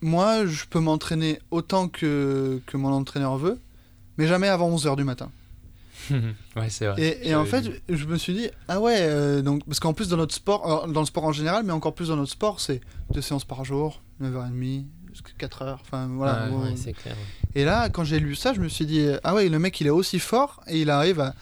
moi, je peux m'entraîner autant que, que mon entraîneur veut, mais jamais avant 11h du matin. <laughs> ouais, c'est vrai. Et, et en fait, je me suis dit, ah ouais, euh, donc, parce qu'en plus dans notre sport, alors, dans le sport en général, mais encore plus dans notre sport, c'est deux séances par jour, 9h30, jusqu'à 4h, enfin voilà. Ouais, ouais. Et là, quand j'ai lu ça, je me suis dit, ah ouais, le mec il est aussi fort et il arrive à.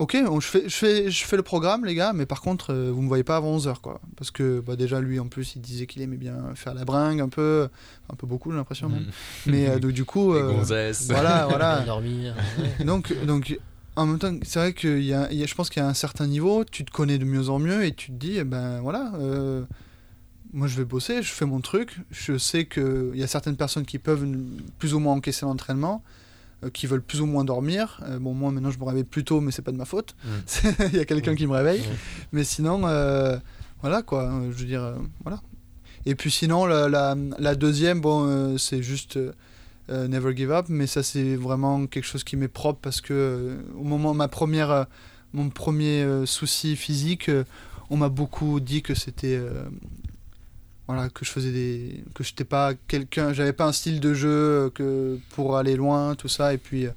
Ok, bon, je, fais, je, fais, je fais le programme, les gars, mais par contre, euh, vous me voyez pas avant 11h, quoi. Parce que bah, déjà, lui, en plus, il disait qu'il aimait bien faire la bringue un peu, un peu beaucoup, j'ai l'impression, même. Mais euh, donc, du coup. <laughs> Euh, voilà, <laughs> voilà. Dormir. donc, donc, en même temps, c'est vrai que y a, y a- je pense qu'il y a un certain niveau, tu te connais de mieux en mieux et tu te dis, eh ben voilà, euh, moi je vais bosser, je fais mon truc. Je sais qu'il y a certaines personnes qui peuvent plus ou moins encaisser l'entraînement, euh, qui veulent plus ou moins dormir. Euh, bon, moi maintenant je me réveille plus tôt, mais c'est pas de ma faute. Mm. <laughs> Il y a quelqu'un qui me réveille. Ouais. Mais sinon, euh, voilà quoi, euh, je veux dire, euh, voilà. Et puis sinon, la, la, la deuxième, bon, euh, c'est juste euh, euh, Never Give Up, mais ça c'est vraiment quelque chose qui m'est propre parce que euh, au moment ma première, euh, mon premier euh, souci physique, euh, on m'a beaucoup dit que c'était euh, voilà que je faisais des que j'étais pas quelqu'un, j'avais pas un style de jeu euh, que pour aller loin, tout ça, et puis euh,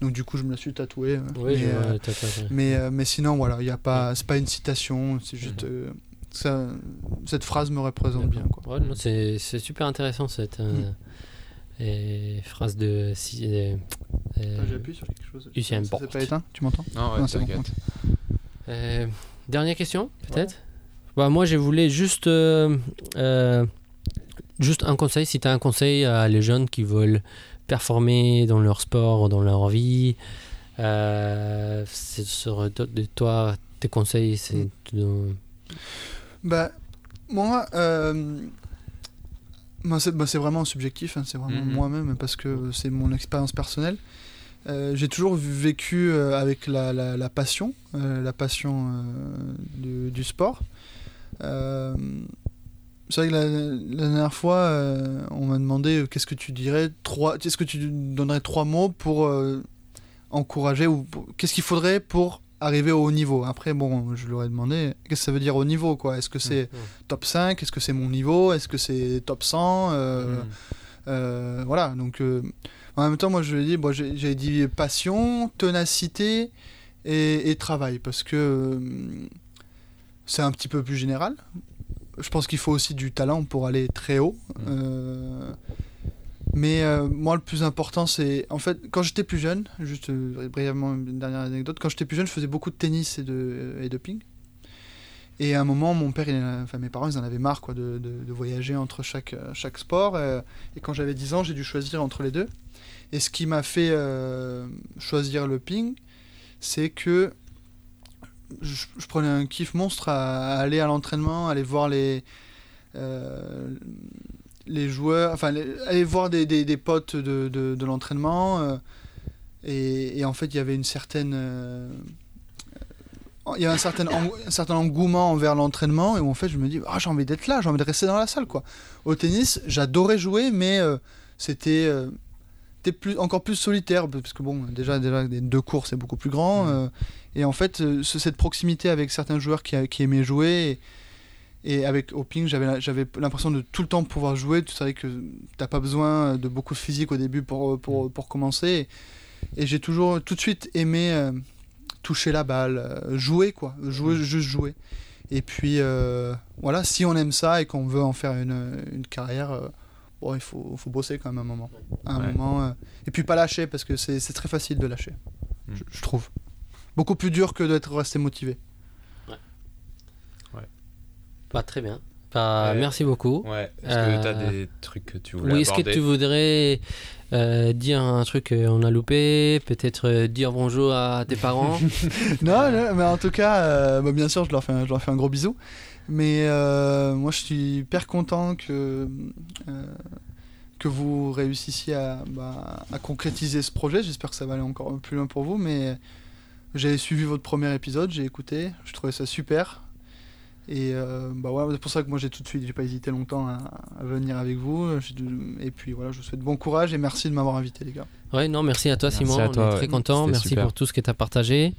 donc du coup je me la suis tatouée. euh, Oui, mais, euh, mais, euh, mais sinon, voilà, il y a pas, c'est pas une citation, c'est juste. euh, ça, cette phrase me représente bien. Quoi. Ouais, c'est c'est super intéressant cette euh, Mm. phrase de. Si, euh, euh, J'appuie sur quelque chose. Bolt. pas éteint Tu m'entends? Non, ouais, Non, c'est bon, euh, dernière question, peut-être? Bah, Moi, je voulais juste. euh, euh, juste un conseil, si tu as un conseil à les jeunes qui veulent performer dans leur sport, dans leur vie, euh, c'est sur de, toi, tes conseils, c'est. de- Bah, moi, euh, moi c'est bah, c'est vraiment subjectif, hein, c'est vraiment Mhm. moi-même parce que c'est mon expérience personnelle. Euh, j'ai toujours vécu euh, avec la, la- la passion, euh, la passion euh, du, du sport. Euh, c'est vrai que la, la dernière fois, euh, on m'a demandé euh, qu'est-ce que tu dirais, trois, est-ce que tu donnerais trois mots pour euh, encourager ou qu'est-ce qu'il faudrait pour arriver au haut niveau? Après, bon, je leur ai demandé qu'est-ce que ça veut dire au niveau, quoi? Est-ce que c'est top 5 Est-ce que c'est mon niveau? Est-ce que c'est top 100 Euh, Mm. euh, Voilà, donc euh, en même temps, moi je lui ai dit, bon, j'ai dit passion, ténacité et, et travail, parce que c'est un petit peu plus général. Je pense qu'il faut aussi du talent pour aller très haut. Mm. Euh, mais euh, moi, le plus important, c'est. En fait, quand j'étais plus jeune, juste euh, brièvement une dernière anecdote, quand j'étais plus jeune, je faisais beaucoup de tennis et de, et de ping. Et à un moment, mon père, il enfin mes parents, ils en avaient marre quoi, de, de- de voyager entre chaque, chaque sport. et quand j'avais 10 ans, j'ai dû choisir entre les deux. Et ce qui m'a fait euh, choisir le ping, c'est que je, prenais un kiff monstre à, aller à l'entraînement, aller voir les, euh, les joueurs, enfin, aller voir des, des, des potes de, de, l'entraînement. euh, et, en fait, il y avait une certaine. euh, il y a un certain, un certain engouement envers l'entraînement et en fait je me dis ah, j'ai envie d'être là, j'ai envie de rester dans la salle quoi. Au tennis, j'adorais jouer mais c'était c'était plus encore plus solitaire parce que bon déjà déjà deux cours c'est beaucoup plus grand Mhm. euh, et en fait euh, ce- cette proximité avec certains joueurs qui, qui aimaient jouer et, et avec au ping j'avais l'impression de tout le temps pouvoir jouer tu savais que t'as pas besoin de beaucoup de physique au début pour pour, pour commencer et, j'ai toujours tout de suite aimé euh, toucher la balle jouer quoi jouer juste jouer. Et puis euh, voilà si on aime ça et qu'on veut en faire une, une carrière bon il faut, faut bosser quand même un moment à un Ouais. moment euh, et puis pas lâcher parce que c'est c'est très facile de lâcher Mm. je, je trouve beaucoup plus dur que d'être resté motivé Bah, très bien. Bah, Ouais. merci beaucoup. Ouais. Est-ce Euh, que t'as des trucs que tu voulais Oui, est-ce que tu voudrais euh, dire un truc qu'on a loupé Peut-être euh, dire bonjour à tes parents? <laughs> Non, non, mais en tout cas, euh, bah, bien sûr, je leur, fais un, je leur fais un gros bisou. Mais euh, moi, je suis hyper content que, euh, que vous réussissiez à, bah, à concrétiser ce projet. J'espère que ça va aller encore plus loin pour vous. Mais j'ai suivi votre premier épisode, j'ai écouté, je trouvais ça super. Et euh, bah ouais, c'est pour ça que moi j'ai tout de suite, j'ai pas hésité longtemps à, à venir avec vous. Et puis voilà, je vous souhaite bon courage et merci de m'avoir invité, les gars. Ouais, non, merci à toi, Merci Simon. à on toi, est ouais. très content. Merci super. pour tout ce que tu as partagé.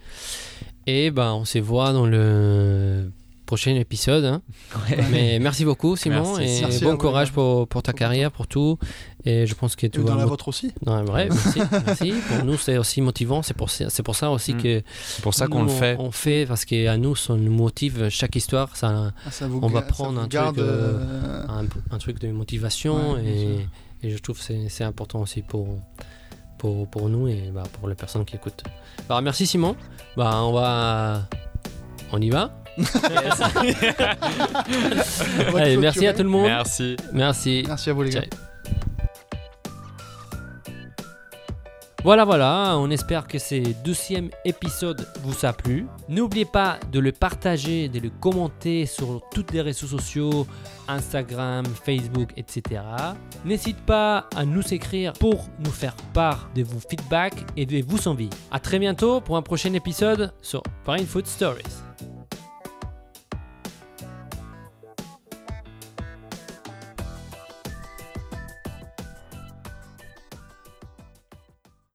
Et ben, on se voit dans le prochain épisode. hein. <laughs> Mais merci beaucoup, Simon. Merci. Et Merci bon courage pour, pour ta carrière, pour tout. Et je pense que tu dans la vôtre aussi. Ouais, merci, <laughs> merci. Pour nous, c'est aussi motivant. C'est pour, ça- c'est pour ça aussi Mm. que. C'est pour ça qu'on nous, le fait. On, on fait parce qu'à nous, ça nous motive. Chaque histoire, ça, Ah, ça vous On va prendre un truc, euh, euh, un, un truc de motivation Ouais, et, je trouve que c'est, c'est important aussi pour, pour, pour nous et bah, pour les personnes qui écoutent. Bah, merci Simon. Bah, on va. On y on va <laughs> Allez, merci à tout le monde. Merci. Merci. Merci à vous, les gars. Ciao. Voilà, voilà, on espère que ce deuxième épisode vous a plu. N'oubliez pas de le partager, de le commenter sur tous les réseaux sociaux, Instagram, Facebook, etc. N'hésite pas à nous écrire pour nous faire part de vos feedbacks et de vos envies. A très bientôt pour un prochain épisode sur Brain Food Stories.